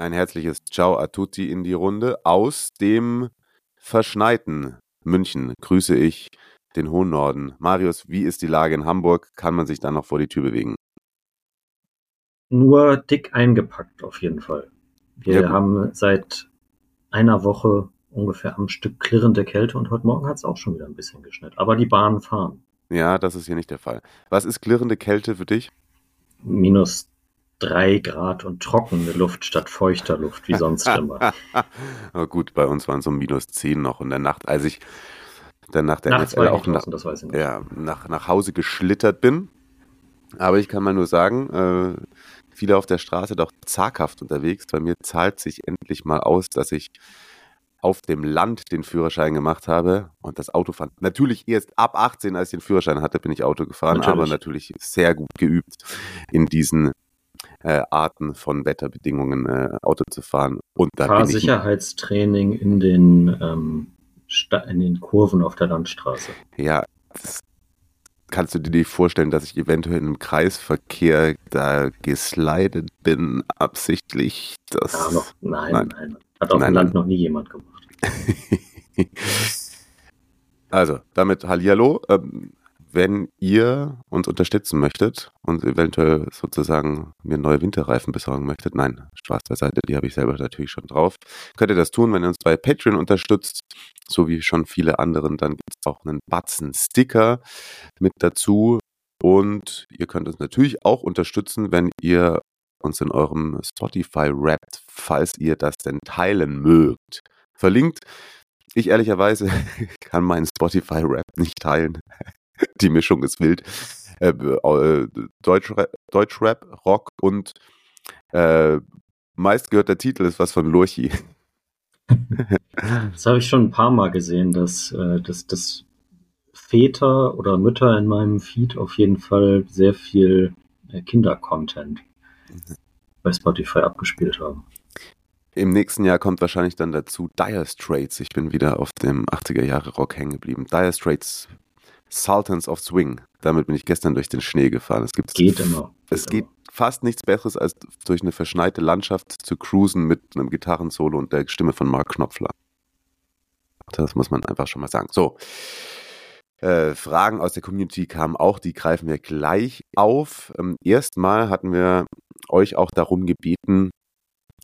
Ein herzliches Ciao a tutti in die Runde. Aus dem verschneiten München grüße ich den hohen Norden. Marius, wie ist die Lage in Hamburg? Kann man sich da noch vor die Tür bewegen? Nur dick eingepackt auf jeden Fall. Wir Ja, haben seit einer Woche ungefähr am Stück klirrende Kälte und heute Morgen hat es auch schon wieder ein bisschen geschneit. Aber die Bahnen fahren. Ja, das ist hier nicht der Fall. Was ist klirrende Kälte für dich? Minus drei Grad und trockene Luft statt feuchter Luft, wie sonst immer. Aber gut, bei uns waren so minus 10 noch in der Nacht, als ich dann nach der Nachts NFL auch nach, draußen, das weiß ich nicht. ja, nach, nach Hause geschlittert bin. Aber ich kann mal nur sagen, äh, viele auf der Straße doch zaghaft unterwegs. Bei mir zahlt sich endlich mal aus, dass ich auf dem Land den Führerschein gemacht habe und das Autofahren. Natürlich erst ab 18, als ich den Führerschein hatte, bin ich Auto gefahren, Natürlich. aber natürlich sehr gut geübt in diesen äh, Arten von Wetterbedingungen äh, Auto zu fahren. Und da Fahrsicherheitstraining in den, ähm, in den Kurven auf der Landstraße. Ja, das kannst du dir nicht vorstellen, dass ich eventuell in einem Kreisverkehr da geslidet bin, absichtlich? Das Ja, noch, nein, Nein. nein. Hat auf Nein, dem Land noch nie jemand gemacht. also, damit Hallihallo. Ähm, wenn ihr uns unterstützen möchtet und eventuell sozusagen mir neue Winterreifen besorgen möchtet, nein, Spaß beiseite, die habe ich selber natürlich schon drauf, könnt ihr das tun, wenn ihr uns bei Patreon unterstützt, so wie schon viele anderen, dann gibt es auch einen Batzen Sticker mit dazu und ihr könnt uns natürlich auch unterstützen, wenn ihr uns in eurem Spotify rappt, falls ihr das denn teilen mögt. Verlinkt. Ich ehrlicherweise kann meinen Spotify-Rap nicht teilen. Die Mischung ist wild. Äh, äh, Deutschrap, Deutschrap, Rock und äh, meistgehörter Titel ist was von Lurchi. Das habe ich schon ein paar Mal gesehen, dass, äh, dass, dass Väter oder Mütter in meinem Feed auf jeden Fall sehr viel äh, Kinder-Content bei Spotify abgespielt haben. Im nächsten Jahr kommt wahrscheinlich dann dazu Dire Straits. Ich bin wieder auf dem 80er Jahre Rock hängen geblieben. Dire Straits Sultans of Swing. Damit bin ich gestern durch den Schnee gefahren. Es gibt Geht immer. Es Geht fast nichts Besseres, als durch eine verschneite Landschaft zu cruisen mit einem Gitarrensolo und der Stimme von Mark Knopfler. Das muss man einfach schon mal sagen. So. Äh, Fragen aus der Community kamen auch, die greifen wir gleich auf. Ähm, erstmal hatten wir euch auch darum gebeten,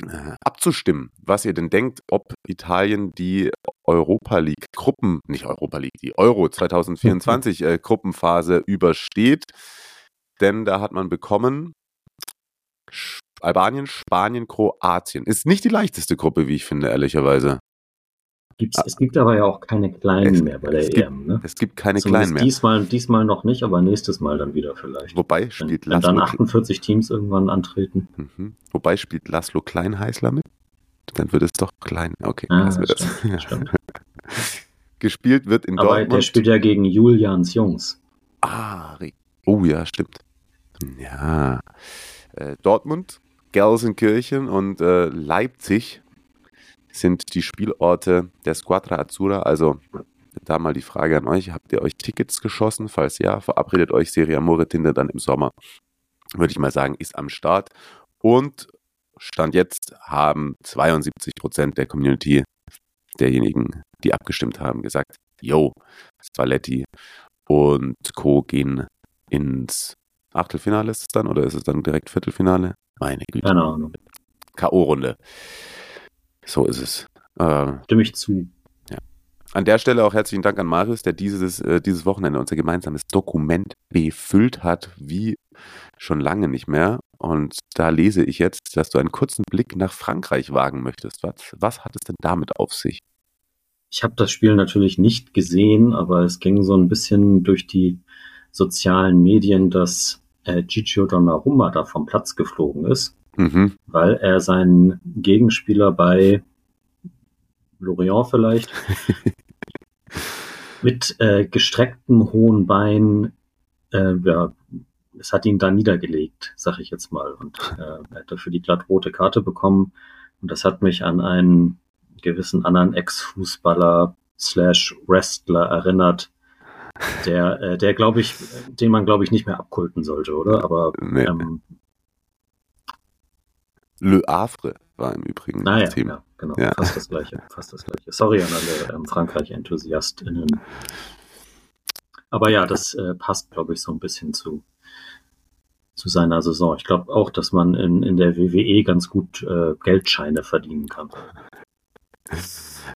äh, abzustimmen, was ihr denn denkt, ob Italien die Europa League Gruppen, nicht Europa League, die Euro 2024 äh, Gruppenphase übersteht. Denn da hat man bekommen Sch- Albanien, Spanien, Kroatien. Ist nicht die leichteste Gruppe, wie ich finde, ehrlicherweise. Gibt's, es gibt aber ja auch keine Kleinen Es- mehr bei der es gibt- EM. Ne? Es gibt keine Zumindest kleinen mehr. Diesmal, diesmal noch nicht, aber nächstes Mal dann wieder vielleicht. Wobei Wenn, spielt wenn dann Laszlo, 48 Teams irgendwann antreten. mhm. Wobei spielt Laszlo Kleinheißler mit? Dann wird es doch klein. Okay, Ah, lassen wir das. stimmt. Gespielt wird in Aber Dortmund. der spielt ja gegen Julians Jungs. Ah, oh ja, stimmt. Ja. Äh, Dortmund, Gelsenkirchen und äh, Leipzig sind die Spielorte der Squadra Azzurra. Also da mal die Frage an euch, habt ihr euch Tickets geschossen? Falls ja, verabredet euch Serie Amore Tinder dann im Sommer. Würde ich mal sagen, ist am Start. Und Stand jetzt haben 72 Prozent der Community, derjenigen, die abgestimmt haben, gesagt, yo, Spalletti und Co. gehen ins Achtelfinale ist es dann oder ist es dann direkt Viertelfinale? Meine Güte. Keine Ahnung. K.O.-Runde. So ist es. Äh, Stimme ich zu. an der Stelle auch herzlichen Dank an Marius, der dieses, äh, dieses Wochenende unser gemeinsames Dokument befüllt hat, wie schon lange nicht mehr. Und da lese ich jetzt, dass du einen kurzen Blick nach Frankreich wagen möchtest. Was, was hat es denn damit auf sich? Ich habe das Spiel natürlich nicht gesehen, aber es ging so ein bisschen durch die sozialen Medien, dass äh, Gigio Donnarumma da vom Platz geflogen ist. Mhm. weil er seinen Gegenspieler bei Lorient vielleicht mit äh, gestrecktem hohen Bein, äh, ja, es hat ihn da niedergelegt, sag ich jetzt mal. Und äh, er hat dafür die glattrote Karte bekommen. Und das hat mich an einen gewissen anderen Ex-Fußballer slash Wrestler erinnert, der, äh, der glaube ich, den man glaube ich nicht mehr abkulten sollte, oder? Aber Nee. ähm, Le Havre war im Übrigen naja, das Thema. ja, genau, Ja. fast das gleiche, fast das gleiche. Sorry an alle ähm, Frankreich-EnthusiastInnen. Aber ja, das äh, passt, glaube ich, so ein bisschen zu, zu seiner Saison. Ich glaube auch, dass man in, in der WWE ganz gut äh, Geldscheine verdienen kann.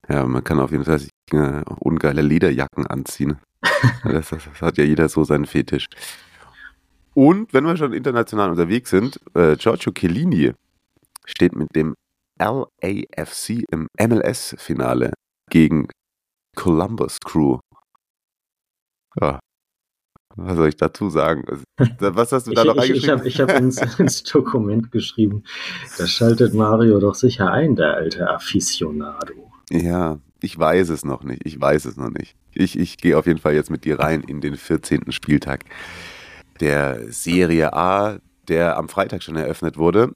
Ja, man kann auf jeden Fall sich äh, ungeile Lederjacken anziehen. das, das, das hat ja jeder so seinen Fetisch. Und wenn wir schon international unterwegs sind, äh, Giorgio Chiellini steht mit dem LAFC im MLS-Finale gegen Columbus Crew. Ja. Was soll ich dazu sagen? Was hast du Ich, da noch ich, ich habe eingeschrieben? ich hab ins, ins Dokument geschrieben, da schaltet Mario doch sicher ein, der alte Aficionado. Ja, ich weiß es noch nicht. Ich weiß es noch nicht. Ich, ich gehe auf jeden Fall jetzt mit dir rein in den 14. Spieltag der Serie A, der am Freitag schon eröffnet wurde.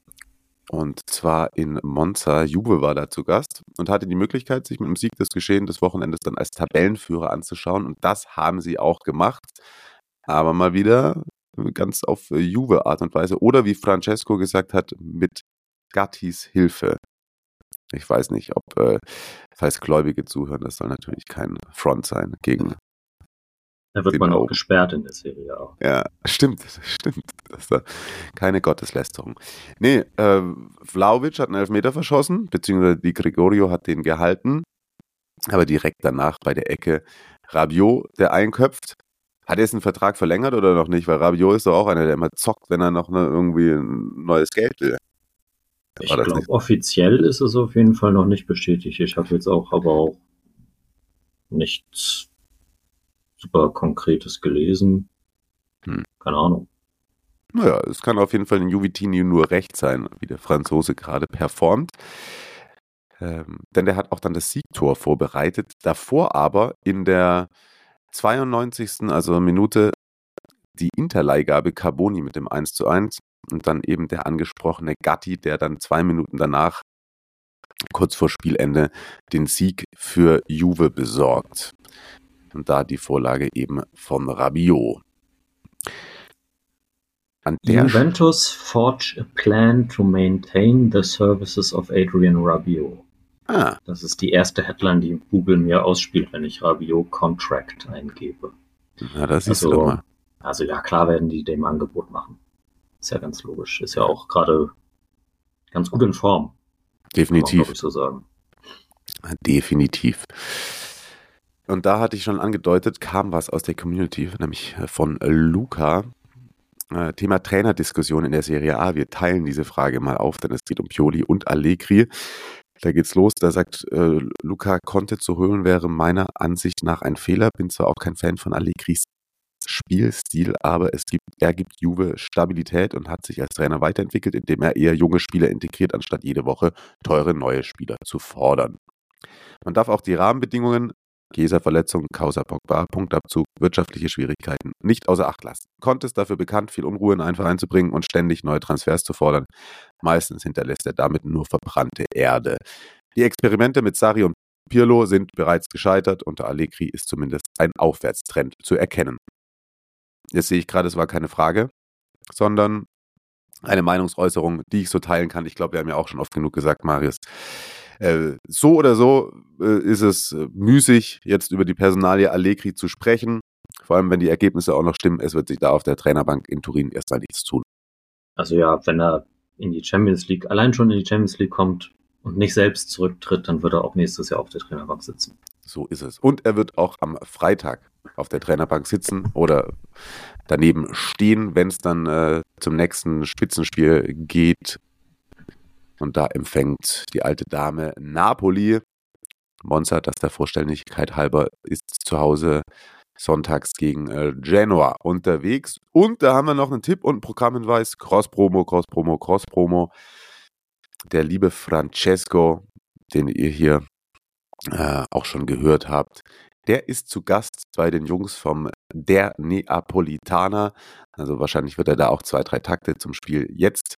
Und zwar in Monza. Juve war da zu Gast und hatte die Möglichkeit, sich mit dem Sieg des Geschehen des Wochenendes dann als Tabellenführer anzuschauen. Und das haben sie auch gemacht. Aber mal wieder ganz auf Juve-Art und Weise. Oder wie Francesco gesagt hat, mit Gattis Hilfe. Ich weiß nicht, ob, äh, falls Gläubige zuhören, das soll natürlich kein Front sein gegen. Da wird man auch gesperrt in der Serie auch. Ja, stimmt, stimmt. Das da keine Gotteslästerung. Nee, äh, Vlaovic hat einen Elfmeter verschossen, beziehungsweise Di Gregorio hat den gehalten. Aber direkt danach bei der Ecke Rabiot, der einköpft. Hat er jetzt einen Vertrag verlängert oder noch nicht? Weil Rabiot ist doch auch einer, der immer zockt, wenn er noch ne, irgendwie ein neues Geld will. Ich glaube, offiziell ist es auf jeden Fall noch nicht bestätigt. Ich habe jetzt auch aber auch nichts super Konkretes gelesen. Hm. Keine Ahnung. Naja, es kann auf jeden Fall in Juvitini nur recht sein, wie der Franzose gerade performt. Ähm, denn der hat auch dann das Siegtor vorbereitet. Davor aber in der 92. also Minute die Interleihgabe Carboni mit dem 1 zu 1 und dann eben der angesprochene Gatti, der dann zwei Minuten danach, kurz vor Spielende, den Sieg für Juve besorgt. Und da die Vorlage eben von Rabiot. Juventus forge a plan to maintain the services of Adrian Rabiot. Ah, Das ist die erste Headline, die Google mir ausspielt, wenn ich Rabiot Contract eingebe. na, das du Also, mal. also ja, klar werden die dem Angebot machen. Ist ja ganz logisch. Ist ja auch gerade ganz gut in Form. Definitiv. so sagen. Definitiv. Und da hatte ich schon angedeutet, kam was aus der Community, nämlich von Luca. Äh, Thema Trainerdiskussion in der Serie A. Wir teilen diese Frage mal auf, denn es geht um Pioli und Allegri. Da geht's los. Da sagt äh, Luca, Conte zu holen wäre meiner Ansicht nach ein Fehler. Bin zwar auch kein Fan von Allegris Spielstil, aber es gibt, er gibt Juve Stabilität und hat sich als Trainer weiterentwickelt, indem er eher junge Spieler integriert, anstatt jede Woche teure neue Spieler zu fordern. Man darf auch die Rahmenbedingungen, Chiesa-Verletzung, Causa Pogba, Punktabzug, wirtschaftliche Schwierigkeiten nicht außer Acht lassen. Conte ist dafür bekannt, viel Unruhe in einen Verein zu bringen und ständig neue Transfers zu fordern. Meistens hinterlässt er damit nur verbrannte Erde. Die Experimente mit Sari und Pirlo sind bereits gescheitert. Unter Allegri ist zumindest ein Aufwärtstrend zu erkennen. Jetzt sehe ich gerade, es war keine Frage, sondern eine Meinungsäußerung, die ich so teilen kann. Ich glaube, wir haben ja auch schon oft genug gesagt, Marius. Äh, so oder so äh, ist es äh, müßig, jetzt über die Personalie Allegri zu sprechen. Vor allem, wenn die Ergebnisse auch noch stimmen. Es wird sich da auf der Trainerbank in Turin erstmal nichts tun. Also ja, wenn er in die Champions League, allein schon in die Champions League kommt und nicht selbst zurücktritt, dann wird er auch nächstes Jahr auf der Trainerbank sitzen. So ist es. Und er wird auch am Freitag auf der Trainerbank sitzen oder daneben stehen, wenn es dann äh, zum nächsten Spitzenspiel geht. Und da empfängt die alte Dame Napoli. Monza, das der Vorstelligkeit halber, ist zu Hause sonntags gegen äh, Genoa unterwegs. Und da haben wir noch einen Tipp und einen Programmhinweis. Cross-Promo, Cross-Promo, Cross-Promo. Der liebe Francesco, den ihr hier äh, auch schon gehört habt, der ist zu Gast bei den Jungs vom Der Neapolitaner. Also wahrscheinlich wird er da auch zwei, drei Takte zum Spiel jetzt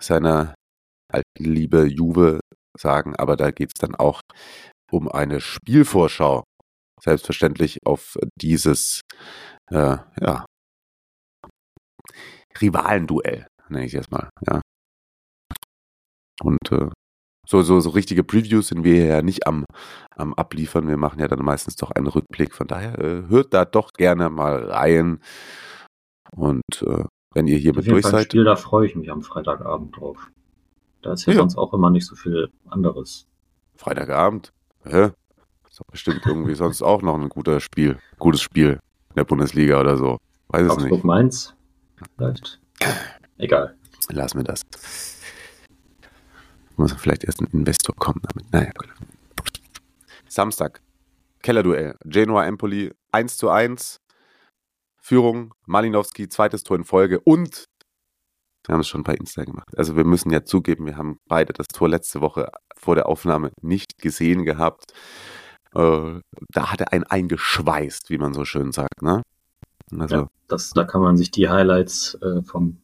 seiner alten Liebe Juve sagen, aber da geht es dann auch um eine Spielvorschau. Selbstverständlich auf dieses äh, ja, Rivalenduell, nenne ich es jetzt mal. Ja. Und äh, so, so, so richtige Previews sind wir ja nicht am, am Abliefern. Wir machen ja dann meistens doch einen Rückblick. Von daher äh, hört da doch gerne mal rein. Und äh, wenn ihr hier mit durch seid. Spiel, da freue ich mich am Freitagabend drauf. Da ist ja, ja, sonst auch immer nicht so viel anderes. Freitagabend? Hä? Ist doch bestimmt irgendwie sonst auch noch ein guter Spiel, gutes Spiel in der Bundesliga oder so. Weiß es Augsburg nicht. Mainz? Vielleicht. Egal. Lass mir das muss vielleicht erst ein Investor kommen damit. Naja, gut. Samstag. Kellerduell. Genoa Empoli 1 zu 1. Führung. Malinowski, zweites Tor in Folge. Und wir haben es schon bei Insta gemacht. Also wir müssen ja zugeben, wir haben beide das Tor letzte Woche vor der Aufnahme nicht gesehen gehabt. Äh, da hat er einen eingeschweißt, wie man so schön sagt. Ne? Also, ja, das, da kann man sich die Highlights äh, vom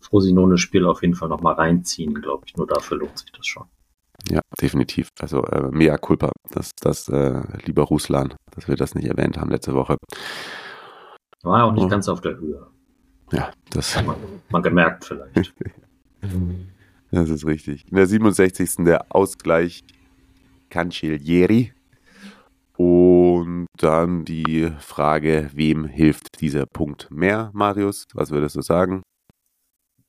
Frosinone-Spiel auf jeden Fall nochmal reinziehen, glaube ich. Nur dafür lohnt sich das schon. Ja, definitiv. Also äh, mea culpa, dass das, äh, lieber Ruslan, dass wir das nicht erwähnt haben letzte Woche. War ja auch nicht oh. ganz auf der Höhe. Ja, das. Hat man, man gemerkt vielleicht. das ist richtig. In der 67. der Ausgleich Cancellieri. Und dann die Frage, wem hilft dieser Punkt mehr, Marius? Was würdest du sagen?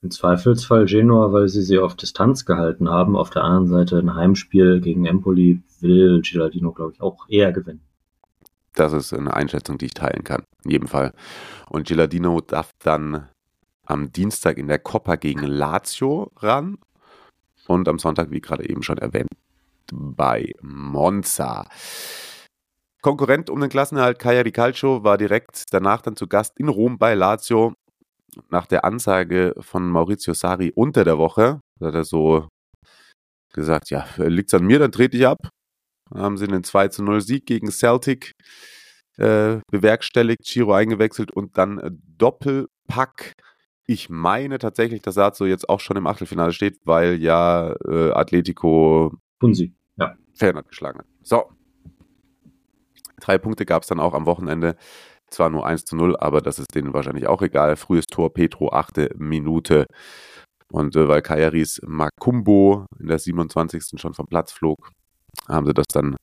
Im Zweifelsfall Genua, weil sie sie auf Distanz gehalten haben. Auf der anderen Seite ein Heimspiel gegen Empoli will Gilardino, glaube ich, auch eher gewinnen. Das ist eine Einschätzung, die ich teilen kann. In jedem Fall. Und Gilardino darf dann am Dienstag in der Coppa gegen Lazio ran. Und am Sonntag, wie gerade eben schon erwähnt, bei Monza. Konkurrent um den Klassenerhalt Kaya Di Calcio war direkt danach dann zu Gast in Rom bei Lazio nach der Ansage von Maurizio Sari unter der Woche, hat er so gesagt, ja, liegt's an mir, dann trete ich ab. Haben sie einen 2 zu 0 Sieg gegen Celtic äh, bewerkstelligt, Chiro eingewechselt und dann äh, Doppelpack. Ich meine tatsächlich, dass Lazio jetzt auch schon im Achtelfinale steht, weil ja äh, Atletico Punsi, ja. Fernand geschlagen hat. So. Drei Punkte gab es dann auch am Wochenende. Zwar nur 1 zu 0, aber das ist denen wahrscheinlich auch egal. Frühes Tor, Petro, achte Minute. Und äh, weil Kayaris Makumbo in der 27. schon vom Platz flog, haben sie das dann,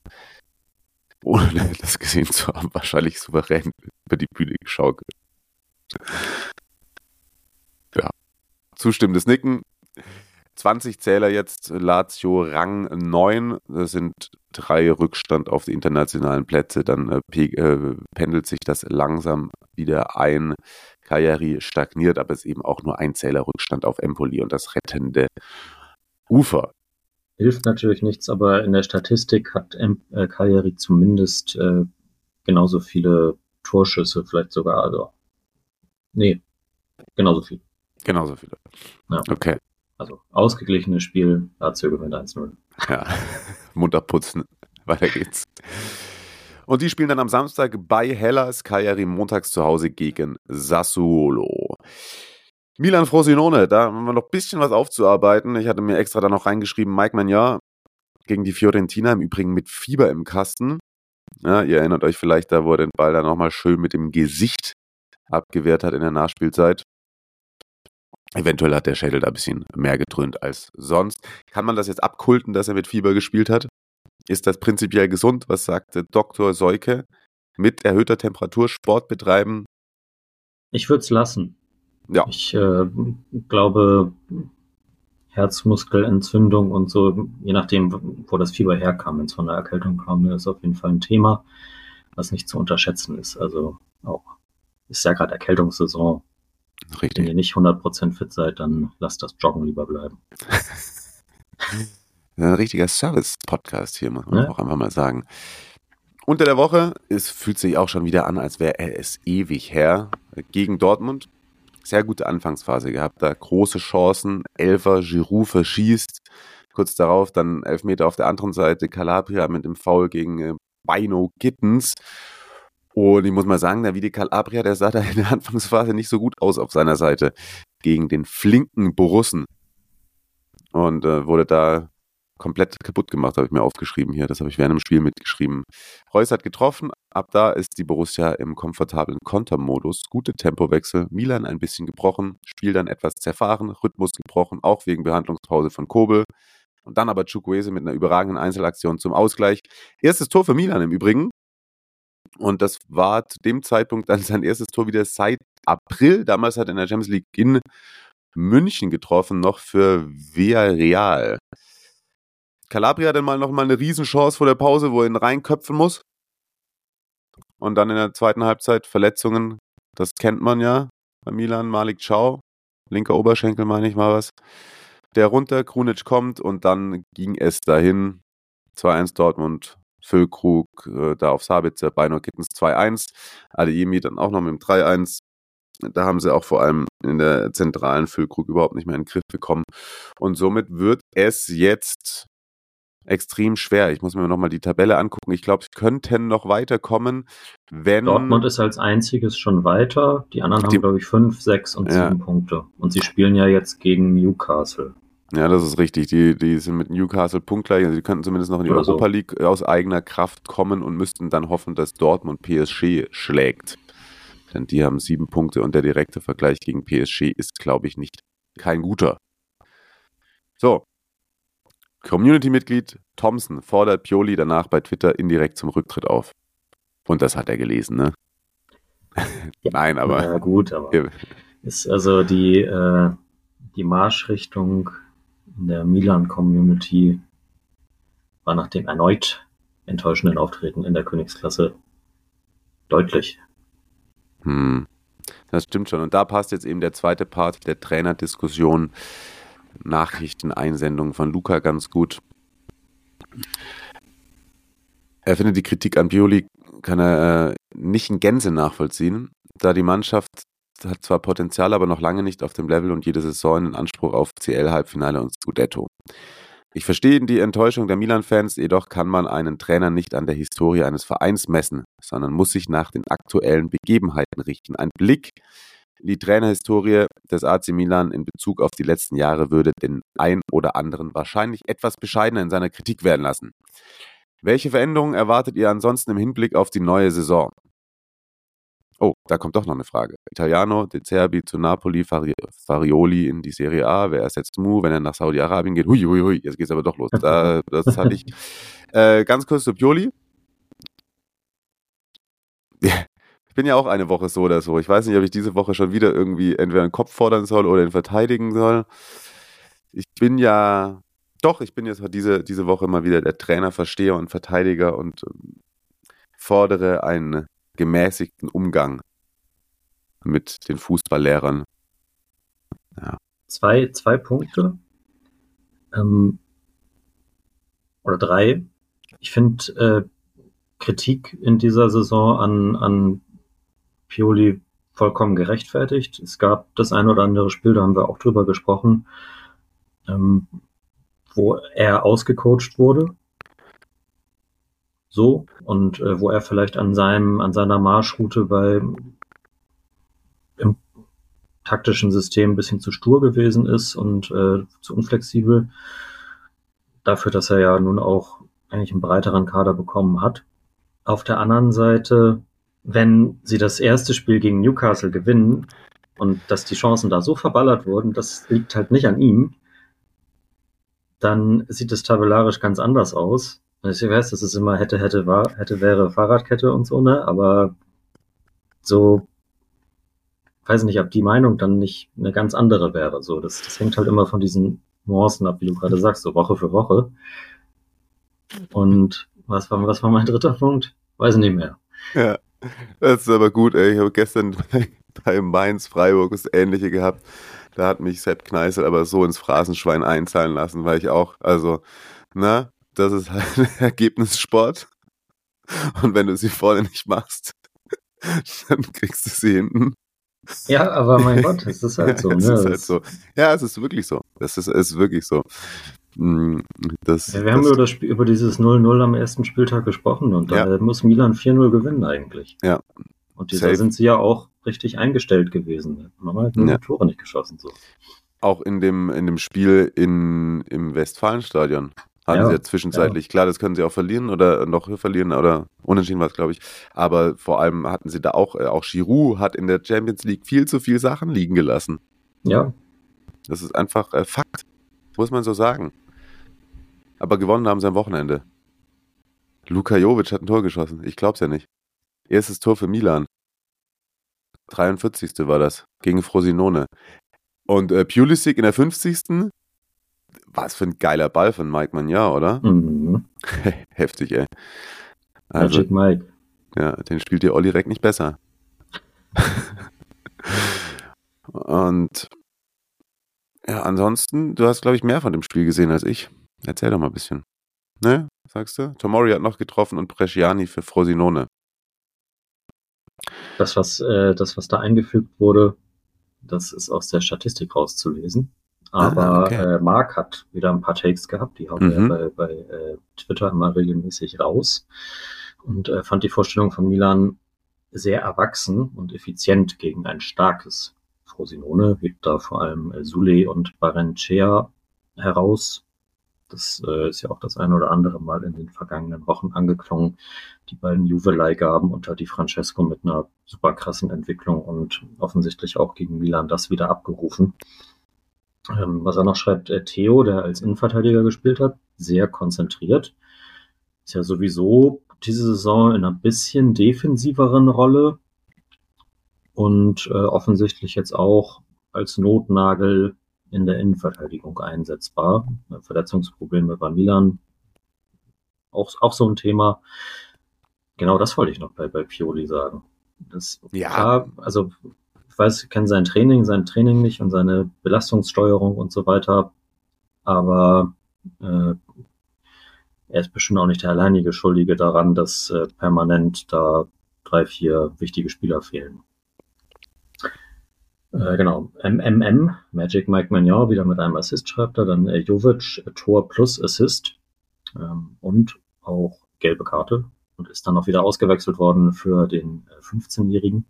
ohne das gesehen zu haben, wahrscheinlich souverän über die Bühne geschaukelt. Ja. Zustimmendes Nicken. 20 Zähler jetzt, Lazio Rang 9. Das sind drei Rückstand auf die internationalen Plätze. Dann äh, äh, pendelt sich das langsam wieder ein. Cagliari stagniert, aber es ist eben auch nur ein Zähler Rückstand auf Empoli und das rettende Ufer. Hilft natürlich nichts, aber in der Statistik hat äh, Cagliari zumindest äh, genauso viele Torschüsse, vielleicht sogar, also, nee, genauso viele. Genauso viele. Ja. Okay. Also ausgeglichenes Spiel, Lazio gewinnt 1-0. Ja, munter putzen. Weiter geht's. Und die spielen dann am Samstag bei Hellas Cagliari montags zu Hause gegen Sassuolo. Milan Frosinone, da haben wir noch ein bisschen was aufzuarbeiten. Ich hatte mir extra da noch reingeschrieben, Mike Magnar gegen die Fiorentina, im Übrigen mit Fieber im Kasten. Ja, ihr erinnert euch vielleicht da, wo er den Ball dann nochmal schön mit dem Gesicht abgewehrt hat in der Nachspielzeit. Eventuell hat der Schädel da ein bisschen mehr gedröhnt als sonst. Kann man das jetzt abkulten, dass er mit Fieber gespielt hat? Ist das prinzipiell gesund? Was sagt Dr. Seuke? Mit erhöhter Temperatur Sport betreiben? Ich würde es lassen. Ja. Ich äh, glaube, Herzmuskelentzündung und so, je nachdem, wo das Fieber herkam, wenn es von der Erkältung kam, ist auf jeden Fall ein Thema, was nicht zu unterschätzen ist. Also auch ist ja gerade Erkältungssaison. Richtig. Wenn ihr nicht 100% fit seid, dann lasst das Joggen lieber bleiben. ein richtiger Service-Podcast hier, muss man ja. auch einfach mal sagen. unter der Woche, es fühlt sich auch schon wieder an, als wäre es ewig her, gegen Dortmund. Sehr gute Anfangsphase gehabt, da große Chancen, Elfer, Giroud verschießt, kurz darauf dann Elfmeter auf der anderen Seite, Calabria mit dem Foul gegen äh, Bino Gittens. Und ich muss mal sagen, der Vidi Calabria, der sah da in der Anfangsphase nicht so gut aus auf seiner Seite gegen den flinken Borussen. Und äh, wurde da komplett kaputt gemacht, habe ich mir aufgeschrieben hier. Das habe ich während dem Spiel mitgeschrieben. Reus hat getroffen. Ab da ist die Borussia im komfortablen Kontermodus. Gute Tempowechsel. Milan ein bisschen gebrochen. Spiel dann etwas zerfahren. Rhythmus gebrochen, auch wegen Behandlungspause von Kobel. Und dann aber Chukwese mit einer überragenden Einzelaktion zum Ausgleich. Erstes Tor für Milan im Übrigen. Und das war zu dem Zeitpunkt dann sein erstes Tor wieder seit April. Damals hat er in der Champions League in München getroffen, noch für Villarreal. Calabria dann mal nochmal eine Riesenchance vor der Pause, wo er ihn reinköpfen muss. Und dann in der zweiten Halbzeit Verletzungen. Das kennt man ja bei Milan. Malik Ciao, linker Oberschenkel meine ich mal was. Der runter, Krunic kommt und dann ging es dahin. 2-1 Dortmund, Füllkrug äh, da auf Sabitzer, Beino Kittens 2-1. Adeyemi dann auch noch mit dem 3-1. Da haben sie auch vor allem in der zentralen Füllkrug überhaupt nicht mehr in den Griff bekommen. Und somit wird es jetzt extrem schwer. Ich muss mir nochmal die Tabelle angucken. Ich glaube, sie könnten noch weiterkommen, wenn. Dortmund ist als einziges schon weiter. Die anderen die, haben, glaube ich, fünf, sechs und ja. sieben Punkte. Und sie spielen ja jetzt gegen Newcastle. Ja, das ist richtig. Die, die sind mit Newcastle punktgleich. Also die könnten zumindest noch in die Oder Europa League aus eigener Kraft kommen und müssten dann hoffen, dass Dortmund PSG schlägt. Denn die haben sieben Punkte und der direkte Vergleich gegen PSG ist, glaube ich, nicht kein guter. So, Community-Mitglied Thompson fordert Pioli danach bei Twitter indirekt zum Rücktritt auf. Und das hat er gelesen, ne? Ja, Nein, aber. Ja, gut, aber. Ist also die, äh, die Marschrichtung in der Milan-Community war nach dem erneut enttäuschenden Auftreten in der Königsklasse deutlich. Hm. Das stimmt schon. Und da passt jetzt eben der zweite Part der Trainerdiskussion Nachrichteneinsendung von Luca ganz gut. Er findet die Kritik an Pioli kann er äh, nicht in Gänze nachvollziehen, da die Mannschaft hat zwar Potenzial, aber noch lange nicht auf dem Level und jede Saison in Anspruch auf CL-Halbfinale und Scudetto. Ich verstehe die Enttäuschung der Milan-Fans, jedoch kann man einen Trainer nicht an der Historie eines Vereins messen, sondern muss sich nach den aktuellen Begebenheiten richten. Ein Blick die Trainerhistorie des AC Milan in Bezug auf die letzten Jahre würde den ein oder anderen wahrscheinlich etwas bescheidener in seiner Kritik werden lassen. Welche Veränderungen erwartet ihr ansonsten im Hinblick auf die neue Saison? Oh, da kommt doch noch eine Frage. Italiano, De Cerbi zu Napoli, Fari Farioli in die Serie A. Wer ersetzt Mu, wenn er nach Saudi-Arabien geht? Hui, hui, hui, jetzt geht's aber doch los. Da, das hatte ich. Äh, ganz kurz zu Pioli bin ja auch eine Woche so oder so. Ich weiß nicht, ob ich diese Woche schon wieder irgendwie entweder einen Kopf fordern soll oder ihn verteidigen soll. Ich bin ja, doch, ich bin jetzt diese, diese Woche mal wieder der Trainer, Versteher und Verteidiger und ähm, fordere einen gemäßigten Umgang mit den Fußballlehrern. Ja. Zwei, zwei Punkte. Ähm, oder drei. Ich finde äh, Kritik in dieser Saison an, an Pioli vollkommen gerechtfertigt. Es gab das ein oder andere Spiel, da haben wir auch drüber gesprochen, ähm, wo er ausgecoacht wurde. So, und äh, wo er vielleicht an seinem, an seiner Marschroute bei im taktischen System ein bisschen zu stur gewesen ist und äh, zu unflexibel. Dafür, dass er ja nun auch eigentlich einen breiteren Kader bekommen hat. Auf der anderen Seite wenn sie das erste Spiel gegen Newcastle gewinnen und dass die Chancen da so verballert wurden, das liegt halt nicht an ihm, dann sieht es tabellarisch ganz anders aus. Ich weiß, das ist immer hätte, hätte, war, hätte, wäre Fahrradkette und so, ne? Aber so, weiß nicht, ob die Meinung dann nicht eine ganz andere wäre. So, das, das hängt halt immer von diesen Nuancen ab, wie du gerade sagst, so Woche für Woche. Und was war, was war mein dritter Punkt? Weiß nicht mehr. Ja. Das ist aber gut, ey. Ich habe gestern bei Mainz, Freiburg das Ähnliche gehabt. Da hat mich Sepp Kneißel aber so ins Phrasenschwein einzahlen lassen, weil ich auch, also, na, das ist halt Ergebnissport. Und wenn du sie vorne nicht machst, dann kriegst du sie hinten. Ja, aber mein Gott, es ist halt so. es ne? ist halt so. Ja, es ist wirklich so. Es ist, es ist wirklich so. Mm, Das, Ja, wir haben das, über, das Spiel, über dieses 0-0 am ersten Spieltag gesprochen und da Ja. muss Milan 4-0 gewinnen eigentlich. Ja. Und Safe. sind sie ja auch richtig eingestellt gewesen. Man hat nur Ja. die Tore nicht geschossen. So. auch in dem, in dem Spiel in, im Westfalenstadion hatten Ja, sie ja zwischenzeitlich. Klar, das können sie auch verlieren oder noch verlieren oder unentschieden war es, glaube ich. Aber vor allem hatten sie da auch, äh, auch Giroud hat in der Champions League viel zu viel Sachen liegen gelassen. Ja, Das ist einfach äh, Fakt. Muss man so sagen. Aber gewonnen haben sie am Wochenende. Luka Jovic hat ein Tor geschossen. Ich glaub's ja nicht. Erstes Tor für Milan. 43. war das. Gegen Frosinone. Und äh, Pulisic in der 50. Was für ein geiler Ball von Mike Magnar, oder? mhm. Heftig, ey. Also, Magic Mike. ja, den spielt dir Olli Reck nicht besser. Und ja, ansonsten, du hast, glaube ich, mehr von dem Spiel gesehen als ich. Erzähl doch mal ein bisschen. Ne? Sagst du? Tomori hat noch getroffen und Bresciani für Frosinone. Das was, äh, das, was da eingefügt wurde, das ist aus der Statistik rauszulesen. Aber Ah, okay. äh, Marc hat wieder ein paar Takes gehabt, die hauen wir Mhm. ja bei, bei äh, Twitter immer regelmäßig raus. Und äh, fand die Vorstellung von Milan sehr erwachsen und effizient gegen ein starkes Frosinone. Hebt da vor allem äh, Sule und Barencea heraus. Das äh, ist ja auch das eine oder andere Mal in den vergangenen Wochen angeklungen. Die beiden Juve-Leihgaben unter Di Francesco mit einer super krassen Entwicklung und offensichtlich auch gegen Milan das wieder abgerufen. Ähm, was er noch schreibt, äh, Theo, der als Innenverteidiger gespielt hat, sehr konzentriert. Ist ja sowieso diese Saison in einer bisschen defensiveren Rolle und äh, offensichtlich jetzt auch als Notnagel in der Innenverteidigung einsetzbar. Verletzungsprobleme bei Milan, auch, auch so ein Thema. Genau das wollte ich noch bei, bei Pioli sagen. Das, Ja. Klar, also ich weiß, ich kenne sein Training, sein Training nicht und seine Belastungssteuerung und so weiter, aber äh, er ist bestimmt auch nicht der alleinige Schuldige daran, dass äh, permanent da drei, vier wichtige Spieler fehlen. Äh, genau. MMM, Magic Mike Magnon, wieder mit einem Assist schreibt er, dann äh, Jovic, äh, Tor plus Assist ähm, und auch gelbe Karte und ist dann auch wieder ausgewechselt worden für den äh, 15-jährigen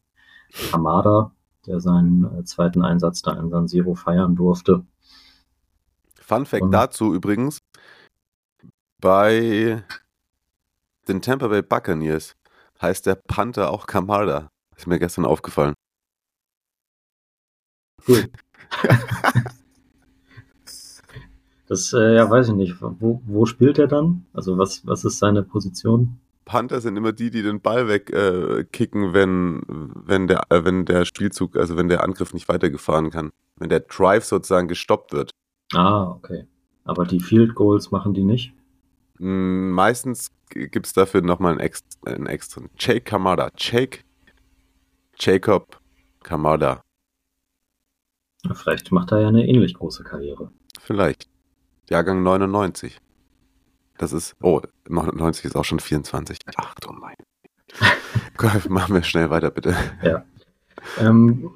Hamada, der seinen äh, zweiten Einsatz da in San Siro feiern durfte. Fun Fact Und- dazu übrigens: Bei den Tampa Bay Buccaneers heißt der Panther auch Kamada. Ist mir gestern aufgefallen. Cool. Das, äh, ja, weiß ich nicht. Wo, wo spielt er dann? Also was, was ist seine Position? Panther sind immer die, die den Ball wegkicken, äh, kicken, wenn, wenn, der, äh, wenn der Spielzug, also wenn der Angriff nicht weitergefahren kann. Wenn der Drive sozusagen gestoppt wird. Ah, okay. Aber die Field Goals machen die nicht? Mm, Meistens gibt es dafür nochmal einen, Ex einen extra. Jake Kamada. Jake Jacob Kamada. Ja, Vielleicht macht er ja eine ähnlich große Karriere. Vielleicht. Jahrgang 99. Das ist, oh, 99 ist auch schon 24. Ach du mein. Machen wir schnell weiter, bitte. Ähm,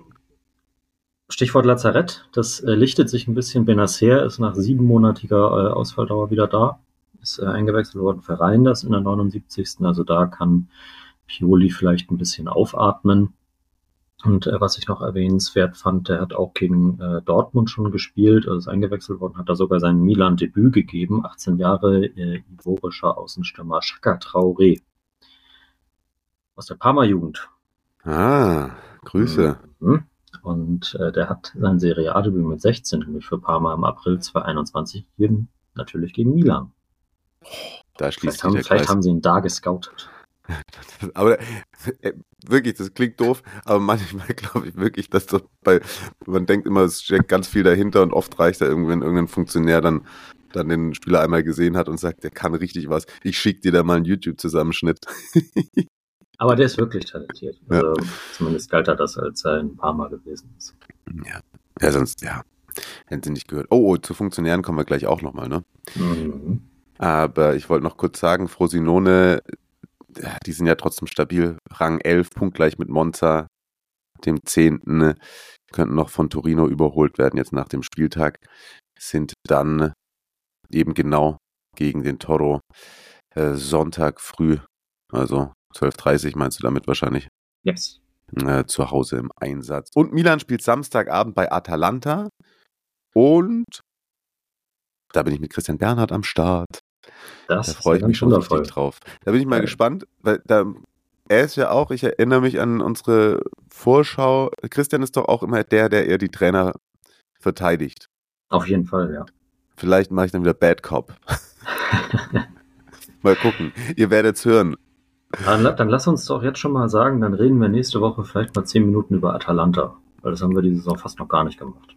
Stichwort Lazarett, das äh, lichtet sich ein bisschen. Benacer ist nach siebenmonatiger äh, Ausfalldauer wieder da. Ist äh, eingewechselt worden für Reinders in der 79. Also da kann Pioli vielleicht ein bisschen aufatmen. Und äh, was ich noch erwähnenswert fand, der hat auch gegen äh, Dortmund schon gespielt, also ist eingewechselt worden, hat da sogar sein Milan-Debüt gegeben. 18 Jahre äh, ivorischer Außenstürmer Chaka Traoré. Aus der Parma-Jugend. Ah, Grüße. Mhm. Und äh, der hat sein Serie A-Debüt mit 16 nämlich für Parma im April 2021 gegeben, natürlich gegen Milan. Da schließt Vielleicht, haben, vielleicht haben sie ihn da gescoutet. Aber äh, wirklich, das klingt doof, aber manchmal glaube ich wirklich, dass das bei, man denkt immer, es steckt ganz viel dahinter und oft reicht da irgendwie, wenn irgendein Funktionär dann, dann den Spieler einmal gesehen hat und sagt, der kann richtig was. Ich schicke dir da mal einen YouTube-Zusammenschnitt. Aber der ist wirklich talentiert. Ja. Also, zumindest galt er das, als er ein paar Mal gewesen ist. Ja, sonst, ja, hätten sie nicht gehört. Oh, oh, zu Funktionären kommen wir gleich auch nochmal, ne? Mhm. Aber ich wollte noch kurz sagen, Frosinone die sind ja trotzdem stabil. Rang 11, punktgleich mit Monza, dem 10. Könnten noch von Torino überholt werden jetzt nach dem Spieltag. Sind dann eben genau gegen den Toro äh, Sonntag früh, also 12.30 meinst du damit wahrscheinlich? Yes. Äh, zu Hause im Einsatz. Und Milan spielt Samstagabend bei Atalanta. Und da bin ich mit Christian Bernhard am Start. Das da freue ich mich schon richtig drauf. Da bin ich mal ja. gespannt, weil da, er ist ja auch, ich erinnere mich an unsere Vorschau. Christian ist doch auch immer der, der eher die Trainer verteidigt. Auf jeden Fall, ja. Vielleicht mache ich dann wieder Bad Cop. mal gucken. Ihr werdet es hören. Dann, dann, lass uns doch jetzt schon mal sagen, dann reden wir nächste Woche vielleicht mal zehn Minuten über Atalanta. Weil das haben wir diese Saison fast noch gar nicht gemacht.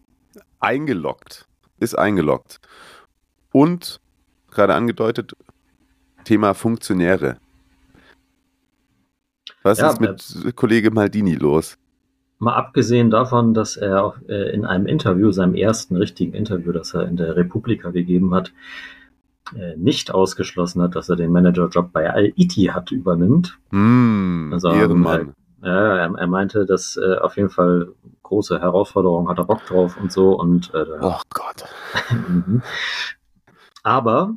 Eingeloggt. Ist eingeloggt. Und gerade angedeutet, Thema Funktionäre. Was ja, ist mit äh, Kollege Maldini los? Mal abgesehen davon, dass er äh, in einem Interview, seinem ersten richtigen Interview, das er in der Republika gegeben hat, äh, nicht ausgeschlossen hat, dass er den Managerjob bei Al-Iti übernimmt. Mm, also, Ehrenmann. Äh, er, er, meinte, dass äh, auf jeden Fall große Herausforderungen hat er Bock drauf und so und äh, oh Gott. Mhm. Aber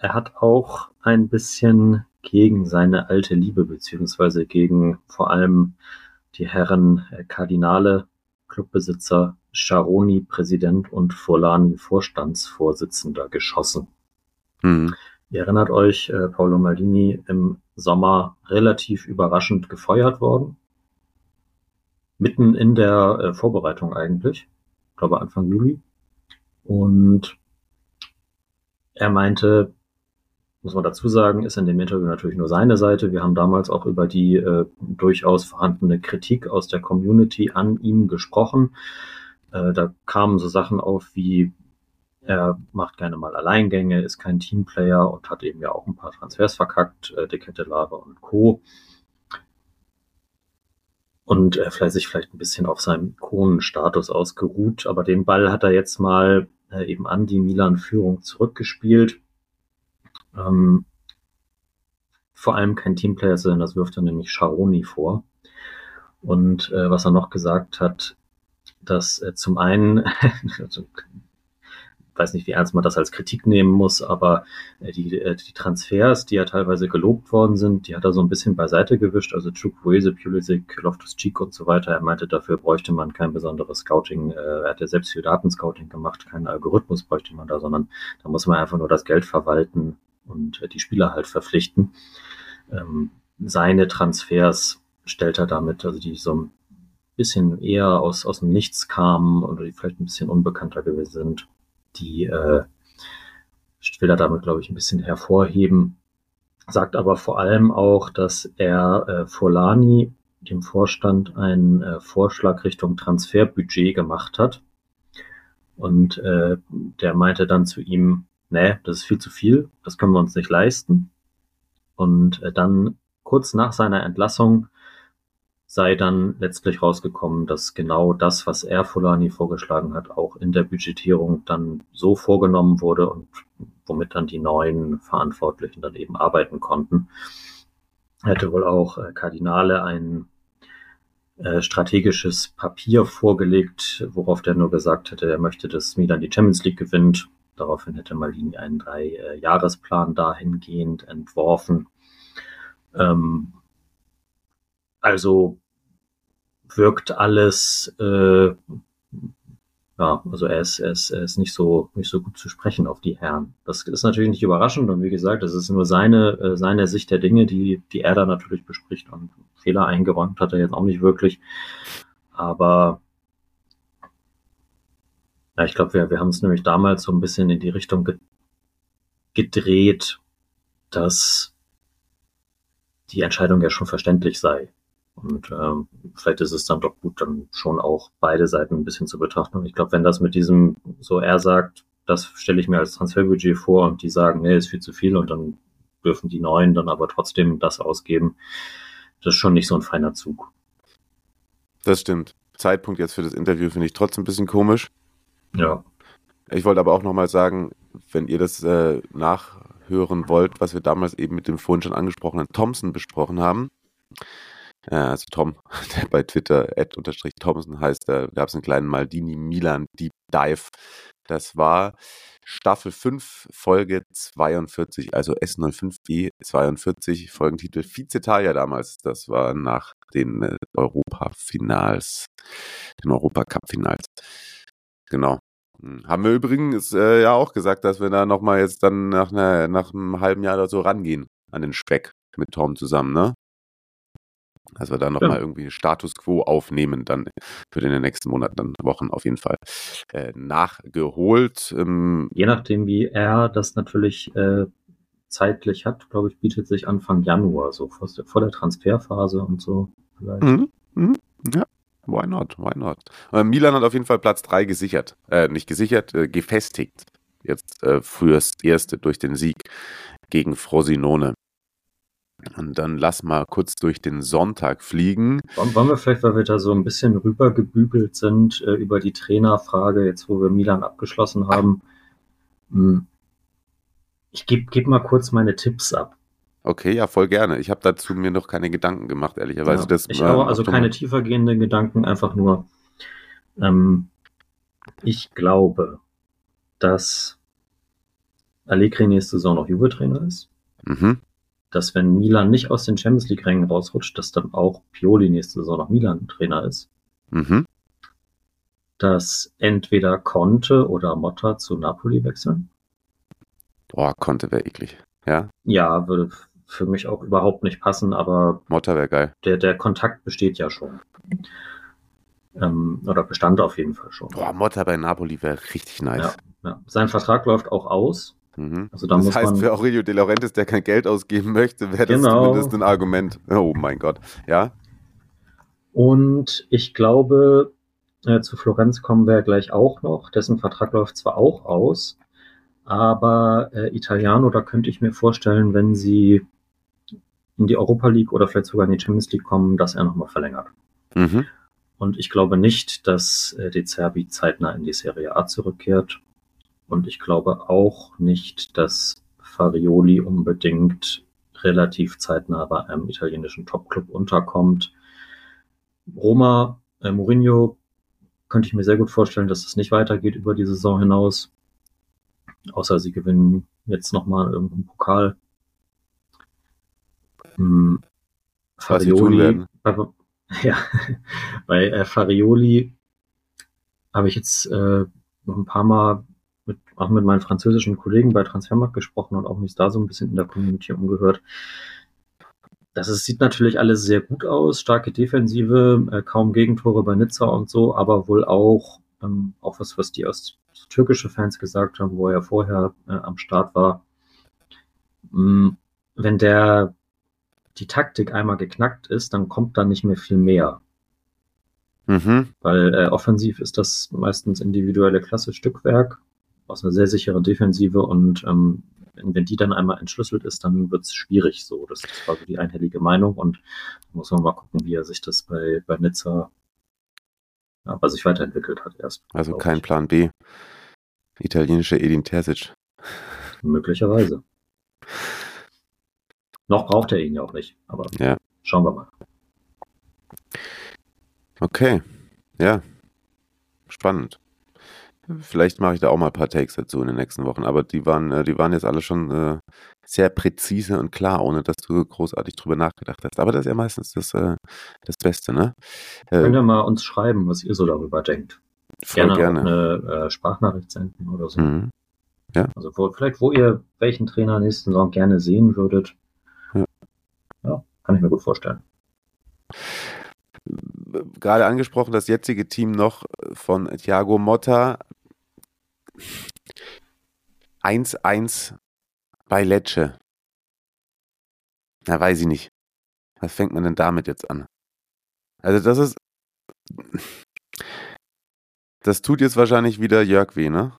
er hat auch ein bisschen gegen seine alte Liebe beziehungsweise gegen vor allem die Herren äh, Kardinale, Clubbesitzer, Sharoni Präsident und Forlani Vorstandsvorsitzender geschossen. Mhm. Ihr erinnert euch, äh, Paolo Maldini im Sommer relativ überraschend gefeuert worden. Mitten in der äh, Vorbereitung eigentlich. Ich glaube Anfang Juli. Und er meinte, muss man dazu sagen, ist in dem Interview natürlich nur seine Seite. Wir haben damals auch über die äh, durchaus vorhandene Kritik aus der Community an ihm gesprochen. Äh, da kamen so Sachen auf wie, er macht gerne mal Alleingänge, ist kein Teamplayer und hat eben ja auch ein paar Transfers verkackt, äh, Dekette Lava und Co. Und er vielleicht sich vielleicht ein bisschen auf seinem Ikonenstatus ausgeruht, aber den Ball hat er jetzt mal äh, eben an die Milan-Führung zurückgespielt ähm, vor allem kein Teamplayer sein, das wirft er nämlich Sharoni vor. Und äh, was er noch gesagt hat, dass äh, zum einen, also, weiß nicht, wie ernst man das als Kritik nehmen muss, aber äh, die, äh, die Transfers, die ja teilweise gelobt worden sind, die hat er so ein bisschen beiseite gewischt. Also Chukwueze, Pulisic, Loftus-Cheek und so weiter. Er meinte, dafür bräuchte man kein besonderes Scouting. Äh, er hat ja selbst viel Datenscouting gemacht, keinen Algorithmus bräuchte man da, sondern da muss man einfach nur das Geld verwalten und die Spieler halt verpflichten. Ähm, seine Transfers stellt er damit, also die so ein bisschen eher aus, aus dem Nichts kamen oder die vielleicht ein bisschen unbekannter gewesen sind, die äh, will er damit, glaube ich, ein bisschen hervorheben. Sagt aber vor allem auch, dass er äh, Folani, dem Vorstand, einen äh, Vorschlag Richtung Transferbudget gemacht hat. Und äh, der meinte dann zu ihm, nee, das ist viel zu viel, das können wir uns nicht leisten. Und äh, dann kurz nach seiner Entlassung sei dann letztlich rausgekommen, dass genau das, was er Fulani vorgeschlagen hat, auch in der Budgetierung dann so vorgenommen wurde und womit dann die neuen Verantwortlichen dann eben arbeiten konnten. Hätte wohl auch äh, Kardinale ein äh, strategisches Papier vorgelegt, worauf der nur gesagt hätte, er möchte, dass Milan die Champions League gewinnt Daraufhin hätte Malini einen Drei-Jahresplan dahingehend entworfen. Ähm, also wirkt alles, äh, ja, also er ist, er ist, er ist nicht so, nicht so gut zu sprechen auf die Herren. Das ist natürlich nicht überraschend und wie gesagt, das ist nur seine, äh, seine Sicht der Dinge, die, die er da natürlich bespricht und Fehler eingeräumt hat er jetzt auch nicht wirklich. Aber ja, ich glaube, wir, wir haben es nämlich damals so ein bisschen in die Richtung ge gedreht, dass die Entscheidung ja schon verständlich sei. Und ähm, vielleicht ist es dann doch gut, dann schon auch beide Seiten ein bisschen zu betrachten. Und ich glaube, wenn das mit diesem, so er sagt, das stelle ich mir als Transferbudget vor und die sagen, nee, ist viel zu viel und dann dürfen die Neuen dann aber trotzdem das ausgeben, das ist schon nicht so ein feiner Zug. Das stimmt. Zeitpunkt jetzt für das Interview finde ich trotzdem ein bisschen komisch. Ja. Ich wollte aber auch nochmal sagen, wenn ihr das äh, nachhören wollt, was wir damals eben mit dem vorhin schon angesprochenen Thompson besprochen haben, äh, also Tom, der bei Twitter Thompson heißt, da gab es einen kleinen Maldini Milan Deep Dive. Das war Staffel 5, Folge 42, also S05B 42, Folgentitel Vizetalia damals. Das war nach den äh, Europa-Finals, den Europacup-Finals. Genau. Hm, haben wir übrigens äh, ja auch gesagt, dass wir da nochmal jetzt dann nach, einer, nach einem halben Jahr oder so rangehen an den Speck mit Tom zusammen, ne? Also da nochmal ja. irgendwie Status Quo aufnehmen, dann für den nächsten Monaten, Wochen auf jeden Fall äh, nachgeholt. Ähm, Je nachdem, wie er das natürlich äh, zeitlich hat, glaube ich, bietet sich Anfang Januar, so vor, vor der Transferphase und so vielleicht. Mhm. Mhm. Ja, why not, why not. Äh, Milan hat auf jeden Fall Platz 3 gesichert, äh, nicht gesichert, äh, gefestigt. Jetzt äh, fürs Erste durch den Sieg gegen Frosinone. Und dann lass mal kurz durch den Sonntag fliegen. Wollen wir vielleicht, weil wir da so ein bisschen rübergebügelt sind äh, über die Trainerfrage, jetzt wo wir Milan abgeschlossen haben. Hm. Ich gebe geb mal kurz meine Tipps ab. Okay, ja, voll gerne. Ich habe dazu mir noch keine Gedanken gemacht, ehrlicherweise. Ja, das, ich äh, auch, also keine tiefergehenden Gedanken, einfach nur. Ähm, ich glaube, dass Allegri nächste Saison noch Juve-Trainer ist. Mhm dass wenn Milan nicht aus den Champions League-Rängen rausrutscht, dass dann auch Pioli nächste Saison noch Milan-Trainer ist. Mhm. Dass entweder Conte oder Motta zu Napoli wechseln. Boah, Conte wäre eklig. Ja? Ja, würde für mich auch überhaupt nicht passen, aber Motta wäre geil. Der, der Kontakt besteht ja schon. Ähm, oder bestand auf jeden Fall schon. Boah, Motta bei Napoli wäre richtig nice. Ja, ja. Sein Vertrag läuft auch aus. Mhm. Also da das muss heißt, man, für Aurelio De Laurentiis, der kein Geld ausgeben möchte, wäre das genau. zumindest ein Argument. Oh mein Gott, ja. Und ich glaube, äh, zu Florenz kommen wir gleich auch noch. Dessen Vertrag läuft zwar auch aus, aber äh, Italiano, da könnte ich mir vorstellen, wenn sie in die Europa League oder vielleicht sogar in die Champions League kommen, dass er nochmal verlängert. Mhm. Und ich glaube nicht, dass äh, De Zerbi zeitnah in die Serie A zurückkehrt. Und ich glaube auch nicht, dass Farioli unbedingt relativ zeitnah bei einem italienischen Topclub unterkommt. Roma, äh, Mourinho könnte ich mir sehr gut vorstellen, dass es nicht weitergeht über die Saison hinaus. Außer sie gewinnen jetzt nochmal irgendeinen Pokal. Hm, Farioli, ja, bei äh, Farioli habe ich jetzt äh, noch ein paar Mal mit, auch mit meinen französischen Kollegen bei Transfermarkt gesprochen und auch mich da so ein bisschen in der Community umgehört. Das ist, sieht natürlich alles sehr gut aus, starke Defensive, äh, kaum Gegentore bei Nizza und so, aber wohl auch, ähm, auch was, was die aus, türkische Fans gesagt haben, wo er vorher äh, am Start war. Ähm, wenn der die Taktik einmal geknackt ist, dann kommt da nicht mehr viel mehr. Mhm. Weil äh, offensiv ist das meistens individuelle Klasse Stückwerk aus einer sehr sicheren Defensive und ähm, wenn die dann einmal entschlüsselt ist, dann wird es schwierig so. Das war so die einhellige Meinung und muss man mal gucken, wie er sich das bei, bei Nizza ja, bei sich weiterentwickelt hat erst. Also kein ich. Plan B. Italienische Edin Terzic. Möglicherweise. Noch braucht er ihn ja auch nicht, aber ja. schauen wir mal. Okay, ja, spannend. Vielleicht mache ich da auch mal ein paar Takes dazu in den nächsten Wochen, aber die waren, äh, die waren jetzt alle schon äh, sehr präzise und klar, ohne dass du großartig drüber nachgedacht hast. Aber das ist ja meistens das, äh, das Beste, ne? Könnt ihr mal uns schreiben, was ihr so darüber denkt? Voll gerne, gerne. eine Sprachnachricht senden oder so. Mhm. Ja. Also wo, vielleicht, wo ihr welchen Trainer nächsten Saison gerne sehen würdet. Kann ich mir gut vorstellen gerade angesprochen, das jetzige Team noch von Thiago Motta 1-1 bei Lecce. Na, weiß ich nicht. Was fängt man denn damit jetzt an? Also das ist. Das tut jetzt wahrscheinlich wieder Jörg weh, ne?